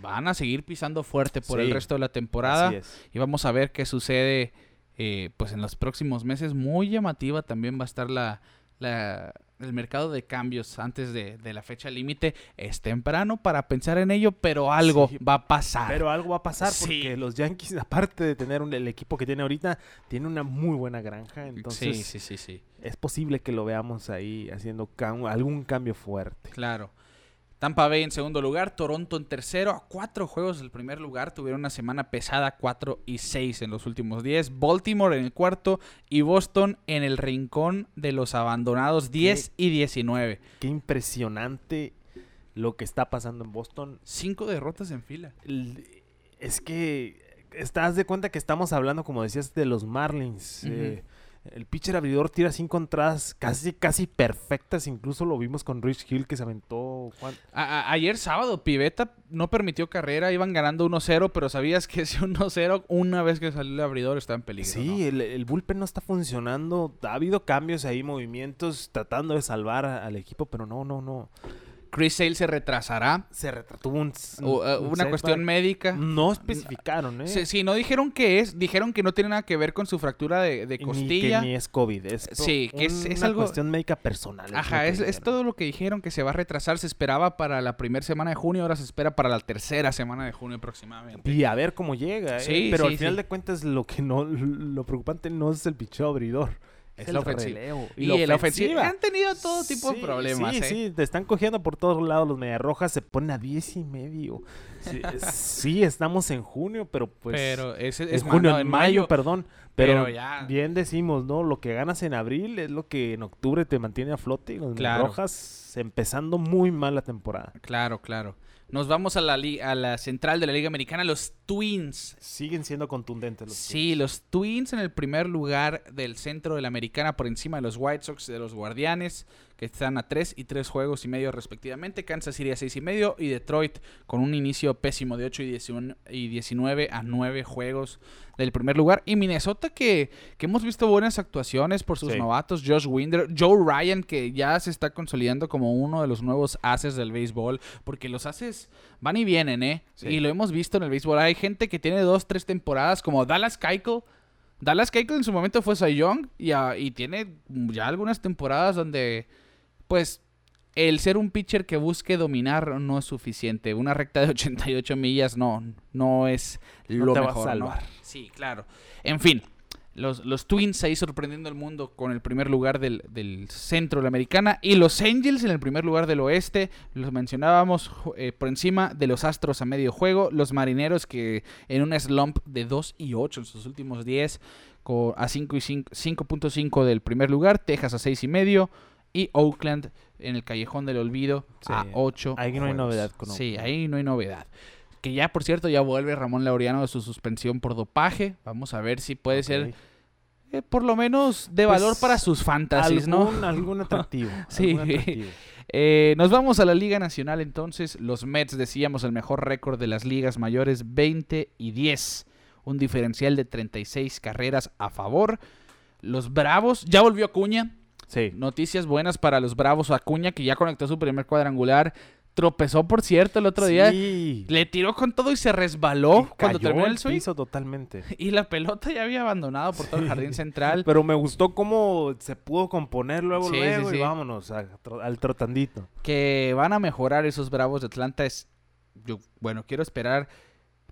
van a seguir pisando fuerte por el resto de la temporada Así es. y vamos a ver qué sucede eh, pues en los próximos meses. Muy llamativa también va a estar la, la- el mercado de cambios antes de, de la fecha límite. Es temprano para pensar en ello, pero algo Sí, va a pasar. Pero algo va a pasar Sí. porque los Yankees, [LAUGHS] aparte de tener un- el equipo que tiene ahorita, tiene una muy buena granja. Entonces sí, sí, sí, sí. es posible que lo veamos ahí haciendo cam- algún cambio fuerte. Claro. Tampa Bay en segundo lugar, Toronto en tercero, a cuatro juegos del primer lugar, tuvieron una semana pesada, 4 y 6 en los últimos 10, Baltimore en el cuarto y Boston en el rincón de los abandonados, 10 y 19. Qué impresionante lo que está pasando en Boston. Cinco derrotas en fila. Es que estás de cuenta que estamos hablando, como decías, de los Marlins. Eh, el pitcher abridor tira cinco entradas casi, casi perfectas. Incluso lo vimos con Rich Hill que se aventó. ¿cuán- A- a- ayer sábado, Piveta no permitió carrera, iban ganando 1-0, pero sabías que ese 1-0, una vez que salió el abridor, estaba en peligro. Sí, ¿no? el, el bullpen no está funcionando. Ha habido cambios ahí, movimientos, tratando de salvar a- al equipo, pero no, no, no. Chris Sale se retrasará. Se retrató un, o, eh, un una cuestión médica. No especificaron, ¿eh? Sí, sí, no dijeron qué es, dijeron que no tiene nada que ver con su fractura de, de Ni costilla. que ni es COVID. Es Sí, que es- es una algo- cuestión médica personal. Ajá, es, es todo lo que dijeron que se va a retrasar. Se esperaba para la primera semana de junio, ahora se espera para la tercera semana de junio aproximadamente. Y a ver cómo llega, ¿eh? Sí, Pero sí, al final sí. de cuentas lo que no, lo preocupante no es el picheo abridor. Es la ofensiva. relevo. Y, el ofensiva. Han tenido todo tipo de problemas. Sí, ¿eh? sí, te están cogiendo por todos lados los Mediarrojas, se ponen a 10 y medio. Sí, [LAUGHS] es- sí, estamos en junio, pero pues... pero ese es junio, en mayo, perdón. Pero, pero ya- bien decimos, ¿no? Lo que ganas en abril es lo que en octubre te mantiene a flote. Y los Claro. Mediarrojas empezando muy mal la temporada. Claro, claro. Nos vamos a la, a la central de la Liga Americana, los Twins. Siguen siendo contundentes los Sí, los Twins en el primer lugar del centro de la Americana por encima de los White Sox y de los Guardianes, que están a 3 y 3 juegos y medio respectivamente. Kansas City a 6 y medio y Detroit con un inicio pésimo de 8 y 19, y 19 a 9 juegos del primer lugar. Y Minnesota que, que hemos visto buenas actuaciones por sus Sí. novatos. Josh Winder, Joe Ryan que ya se está consolidando como uno de los nuevos haces del béisbol. Porque los haces van y vienen, ¿eh? Sí. Y lo hemos visto en el béisbol. Hay gente que tiene dos, tres temporadas como Dallas Keuchel. Dallas Keuchel en su momento fue Cy Young y, ah, y tiene ya algunas temporadas donde, pues, el ser un pitcher que busque dominar no es suficiente. Una recta de 88 millas no, no es No lo te va a salvar. Sí, claro. En fin, los, los Twins ahí sorprendiendo al mundo con el primer lugar del, del centro de la americana. Y los Angels en el primer lugar del oeste. Los mencionábamos eh, por encima de los Astros a medio juego. Los Marineros que en un slump de 2 y 8 en sus últimos 10. co- A 5 y 5 5.5 del primer lugar. Texas a 6 y medio. Y Oakland en el callejón del olvido Sí, a 8. ahí no hay novedad con Sí, ahí no hay novedad. Que ya, por cierto, ya vuelve Ramón Laureano de su suspensión por dopaje. Vamos a ver si puede ser eh, por lo menos de Pues, valor para sus fantasies, ¿no? algún, algún [LAUGHS] atractivo. Sí. algún atractivo. Eh, nos vamos a la Liga Nacional entonces. Los Mets, decíamos, el mejor récord de las ligas mayores, 20 y 10. Un diferencial de 36 carreras a favor. Los Bravos, ya volvió Acuña. Sí. Noticias buenas para los Bravos. Acuña, que ya conectó su primer cuadrangular. Tropezó, por cierto, el otro día. Sí. Le tiró con todo y se resbaló Y cuando terminó el swing. piso totalmente. [LAUGHS] Y la pelota ya había abandonado por todo el jardín [LAUGHS] central. Pero me gustó cómo se pudo componer luego, Sí, luego sí. y vámonos a al trotandito. que van a mejorar esos Bravos de Atlanta es yo bueno, quiero esperar.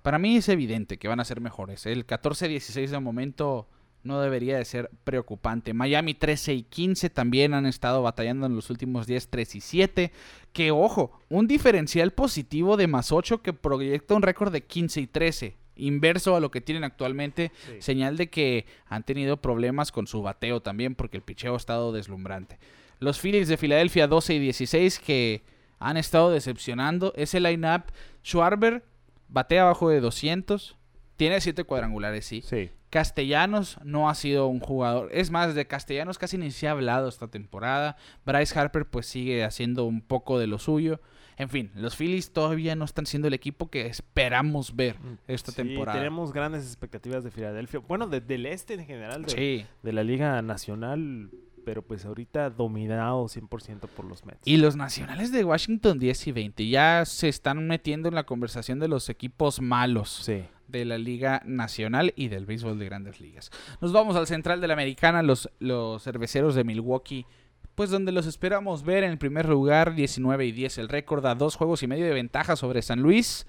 Para mí es evidente que van a ser mejores. El 14-16 de momento no debería de ser preocupante. Miami 13 y 15 también han estado batallando en los últimos 10, 3 y 7. Que ojo, un diferencial positivo de más 8 que proyecta un récord de 15 y 13. Inverso a lo que tienen actualmente. Señal de que han tenido problemas con su bateo también porque el picheo ha estado deslumbrante. Los Phillies de Filadelfia 12 y 16 que han estado decepcionando. Ese line-up, Schwarber batea abajo de 200. Tiene 7 cuadrangulares, sí. Sí. Castellanos no ha sido un jugador. Es más, de Castellanos casi ni se ha hablado esta temporada. Bryce Harper pues sigue haciendo un poco de lo suyo. En fin, los Phillies todavía no están siendo el equipo que esperamos ver esta Sí, temporada. tenemos grandes expectativas de Filadelfia. Bueno, de- del este en general, de, Sí. de la Liga Nacional, pero pues ahorita dominado 100% por los Mets. Y los nacionales de Washington 10 y 20 ya se están metiendo en la conversación de los equipos malos Sí. De la Liga Nacional y del béisbol de grandes ligas. Nos vamos al central de la Americana, los, los cerveceros de Milwaukee, pues donde los esperamos ver en el primer lugar, 19 y 10 el récord, a dos juegos y medio de ventaja sobre San Luis.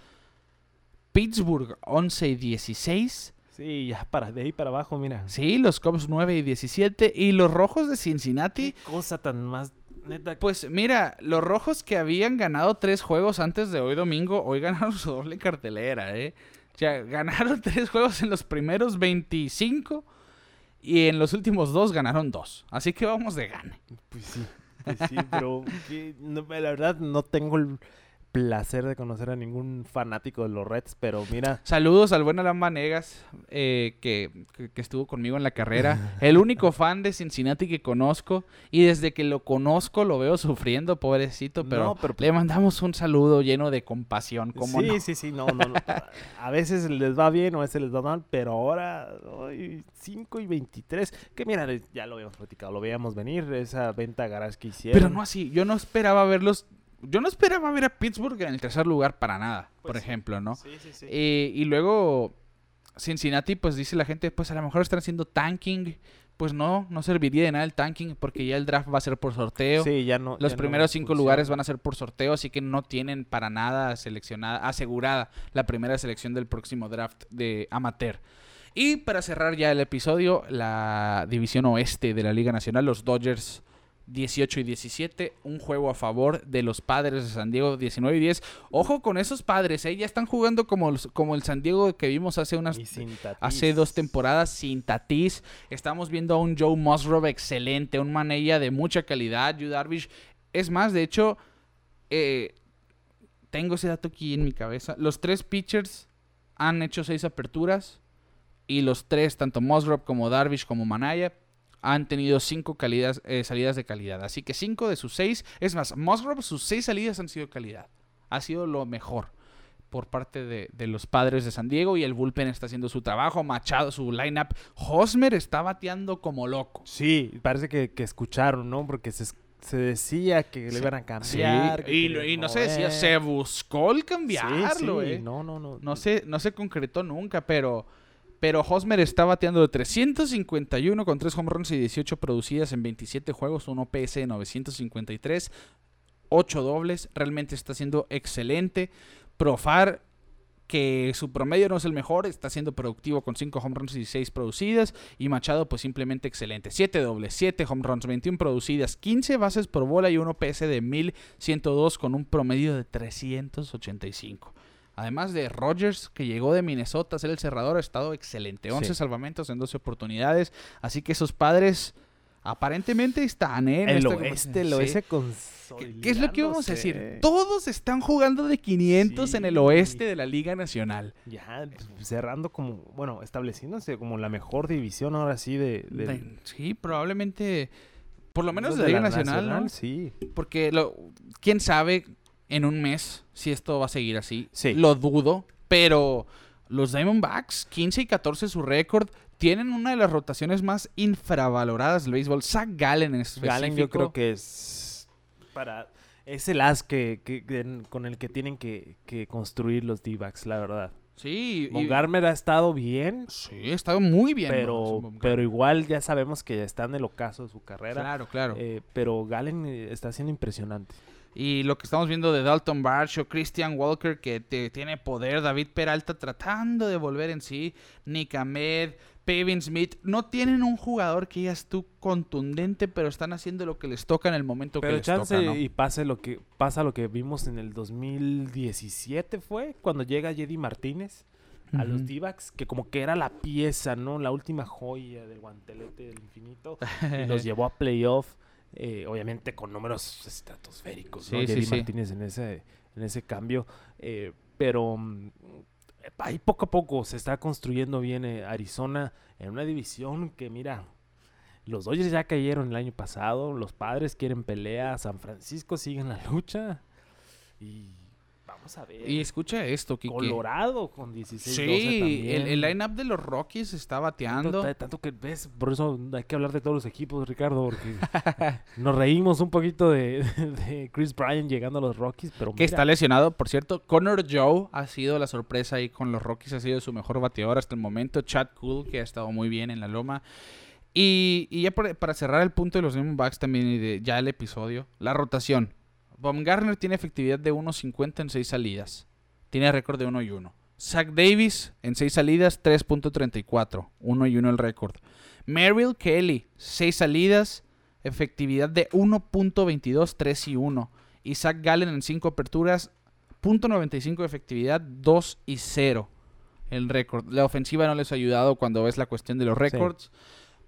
Pittsburgh 11 y 16. Sí, ya para de ahí para abajo, mira. Sí, los Cubs 9 y 17. Y los Rojos de Cincinnati. Qué cosa tan más neta. Pues mira, los rojos que habían ganado tres juegos antes de hoy domingo, hoy ganaron [LAUGHS] su doble cartelera, ¿eh? O sea, [LAUGHS] ganaron tres juegos en los primeros 25 y en los últimos dos ganaron dos. Así que vamos de gane. Pues sí, pues sí, pero la verdad no tengo el placer de conocer a ningún fanático de los Reds, pero mira, Saludos al buen Alan Vanegas, eh, que, que- que estuvo conmigo en la carrera. [LAUGHS] El único fan de Cincinnati que conozco. Y desde que lo conozco lo veo sufriendo, pobrecito. Pero, No, pero- le mandamos un saludo lleno de compasión. ¿cómo sí, no? sí, sí, no, no, no. A veces les va bien o a veces les va mal, pero ahora 5 y 23, que mira, ya lo habíamos platicado, lo veíamos venir, esa venta garage que hicieron. Pero no así, yo no esperaba verlos. Yo no esperaba ver a Pittsburgh en el tercer lugar para nada, Pues por sí. ejemplo, ¿no? Sí, sí, sí. Eh, y luego Cincinnati, pues dice la gente, pues a lo mejor están haciendo tanking. Pues no, no serviría de nada el tanking porque ya el draft va a ser por sorteo. Sí, ya no. Los ya no primeros cinco funciona. lugares van a ser por sorteo, así que no tienen para nada seleccionada, asegurada la primera selección del próximo draft de amateur. Y para cerrar ya el episodio, la división oeste de la Liga Nacional, los Dodgers 18 y 17, un juego a favor de los padres de San Diego 19 y 10. Ojo con esos padres, ¿eh? ya están jugando como, los- como el San Diego que vimos hace unas hace dos temporadas sin. Estamos viendo a un Joe Musgrove excelente, un Manella de mucha calidad, Yu Darvish. Es más, de hecho, eh, tengo ese dato aquí en mi cabeza. Los tres pitchers han hecho seis aperturas y los tres, tanto Musgrove como Darvish como Manaya, han tenido cinco calidad- eh, salidas de calidad. Así que cinco de sus seis, es más, Musgrove, sus seis salidas han sido calidad. Ha sido lo mejor por parte de, de los padres de San Diego y el bullpen está haciendo su trabajo. Machado, su lineup. Hosmer está bateando como loco. Sí, parece que, que escucharon, ¿no? Porque se, decía que le iban a Sí, cambiar. que y, y no se decía, se buscó el cambiarlo, sí, sí, eh. No, no, no. No se, no se concretó nunca, pero, pero Hosmer está bateando de 351 con 3 home runs y 18 producidas en 27 juegos, un OPS de 953, 8 dobles, realmente está siendo excelente. Profar, que su promedio no es el mejor, está siendo productivo con 5 home runs y 6 producidas. Y Machado, pues simplemente excelente. 7 dobles, 7 home runs, 21 producidas, 15 bases por bola y un OPS de 1102 con un promedio de 385. Además de Rogers, que llegó de Minnesota a ser el cerrador, ha estado excelente. 11 Sí. salvamentos en 12 oportunidades. Así que esos padres aparentemente están ¿eh? en El esta oeste, el ¿Qué, es lo que vamos a decir? Todos están jugando de 500 en el oeste de la Liga Nacional. Ya pues, cerrando como, bueno, estableciéndose como la mejor división ahora sí de... sí, probablemente. Por lo menos de de la Liga Nacional, ¿no? Sí. Porque lo, quién sabe en un mes si esto va a seguir así. Sí. Lo dudo, pero los Diamondbacks, 15 y 14 su récord, tienen una de las rotaciones más infravaloradas del béisbol. Zach Gallen en específico. Galen yo creo que es para... Es el as que, que- que- con el que tienen que, que construir los D-backs, la verdad. Sí, y- Von Garmer ha estado bien, sí, ha estado muy bien. pero, pero igual ya sabemos que está en el ocaso de su carrera. Claro, claro. Eh, pero Galen eh, está siendo impresionante. Y lo que estamos viendo de Dalton Barcho, Christian Walker, que te- tiene poder, David Peralta tratando de volver en sí, Nick Ahmed, Pavin Smith, no tienen un jugador que digas tú contundente, pero están haciendo lo que les toca en el momento que les chance toca, ¿no? y pase lo que pasa lo que vimos en el 2017 fue cuando llega Jedi Martínez a los Ujú. D-backs, que como que era la pieza, ¿no? La última joya del guantelete del infinito y los [LAUGHS] llevó a playoff, eh, obviamente con números estratosféricos, ¿no? Sí, sí. Martínez en ese en ese cambio, eh, pero mm, ahí poco a poco se está construyendo bien eh, Arizona en una división que mira, los Dodgers ya cayeron el año pasado, los padres quieren pelea, San Francisco sigue en la lucha y vamos a ver. Y escucha esto, Kike. Colorado con 16 Sí, el, el lineup de los Rockies está bateando. tanto, tanto que ves, por eso hay que hablar de todos los equipos, Ricardo, porque [LAUGHS] nos reímos un poquito de, de Chris Bryan llegando a los Rockies, pero Que mira, está lesionado, por cierto. Connor Joe ha sido la sorpresa ahí con los Rockies, ha sido su mejor bateador hasta el momento. Chad Cool, que ha estado muy bien en la loma. Y, y ya por- para cerrar el punto de los Diamondbacks también y de ya el episodio, la rotación. Baumgartner tiene efectividad de 1.50 en 6 salidas. Tiene récord de 1 y 1. Zach Davis en 6 salidas, 3.34. 1 y 1 el récord. Merrill Kelly, 6 salidas, efectividad de 1.22, 3 y 1. Y Zach Gallen en 5 aperturas, .95 de efectividad, 2 y 0 el récord. La ofensiva no les ha ayudado cuando ves la cuestión de los récords,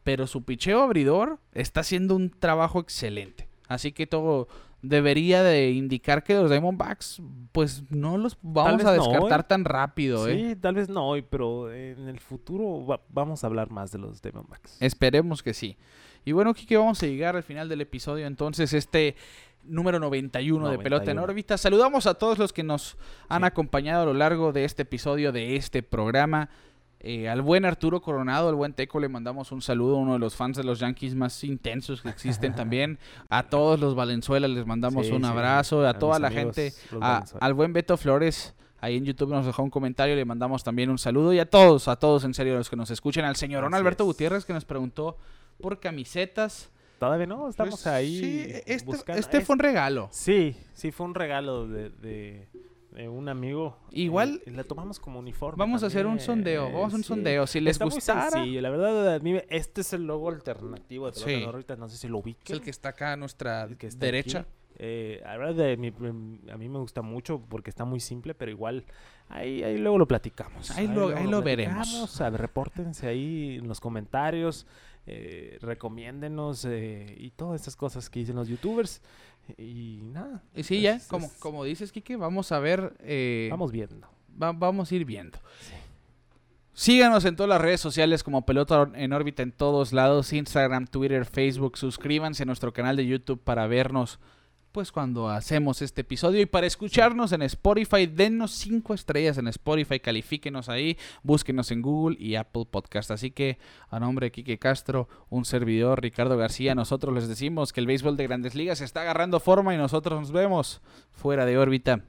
pero su picheo abridor está haciendo un trabajo excelente. Así que todo debería de indicar que los Diamondbacks, pues no los vamos a descartar ¿eh? tan rápido, ¿eh? Sí, tal vez no hoy, pero en el futuro va- vamos a hablar más de los Diamondbacks. Esperemos que sí. Y bueno, Kike, vamos a llegar al final del episodio. Entonces, este número 91, de Pelota en 91. órbita. Saludamos a todos los que nos han Sí. acompañado a lo largo de este episodio, de este programa. Eh, al buen Arturo Coronado, al buen Teco, le mandamos un saludo, uno de los fans de los Yankees más intensos que existen [LAUGHS] también. A todos los Valenzuela les mandamos Sí, un sí, abrazo. A, a toda la amigos, gente, a- al buen Beto Flores. Ahí en YouTube nos dejó un comentario, le mandamos también un saludo. Y a todos, a todos en serio los que nos escuchan. Al señorón Así Alberto es. Gutiérrez que nos preguntó por camisetas. Todavía no, estamos Pues, ahí sí, este, buscando. este Es- fue un regalo. Sí, sí, fue un regalo de, de- eh, un amigo. Igual- eh, la tomamos como uniforme. Vamos a hacer un sondeo, vamos a hacer un sí. sondeo. Si les Está muy gustara, sencillo, la verdad, a mí este es el logo alternativo de Sí. en órbita, no sé si lo es ubiquen. el que está acá a nuestra el que está derecha. aquí. Eh, la verdad, de mi- a mí me gusta mucho porque está muy simple, pero igual ahí, ahí luego lo platicamos. Ahí lo- ahí lo veremos. platicamos, a ver, repórtense ahí en los comentarios, eh, recomiéndenos eh, y todas esas cosas que dicen los youtubers. Y nada, Y sí, ya, Es- como, como dices, Kike, vamos a ver. eh, vamos viendo. va- vamos a ir viendo. Síganos en todas las redes sociales como Pelota en órbita en todos lados, Instagram, Twitter, Facebook. Suscríbanse a nuestro canal de YouTube para vernos pues cuando hacemos este episodio y para escucharnos en Spotify, dennos cinco estrellas en Spotify, califíquenos ahí, búsquenos en Google y Apple Podcast. Así que a nombre de Quique Castro, un servidor Ricardo García, nosotros les decimos que el béisbol de Grandes Ligas está agarrando forma y nosotros nos vemos fuera de órbita.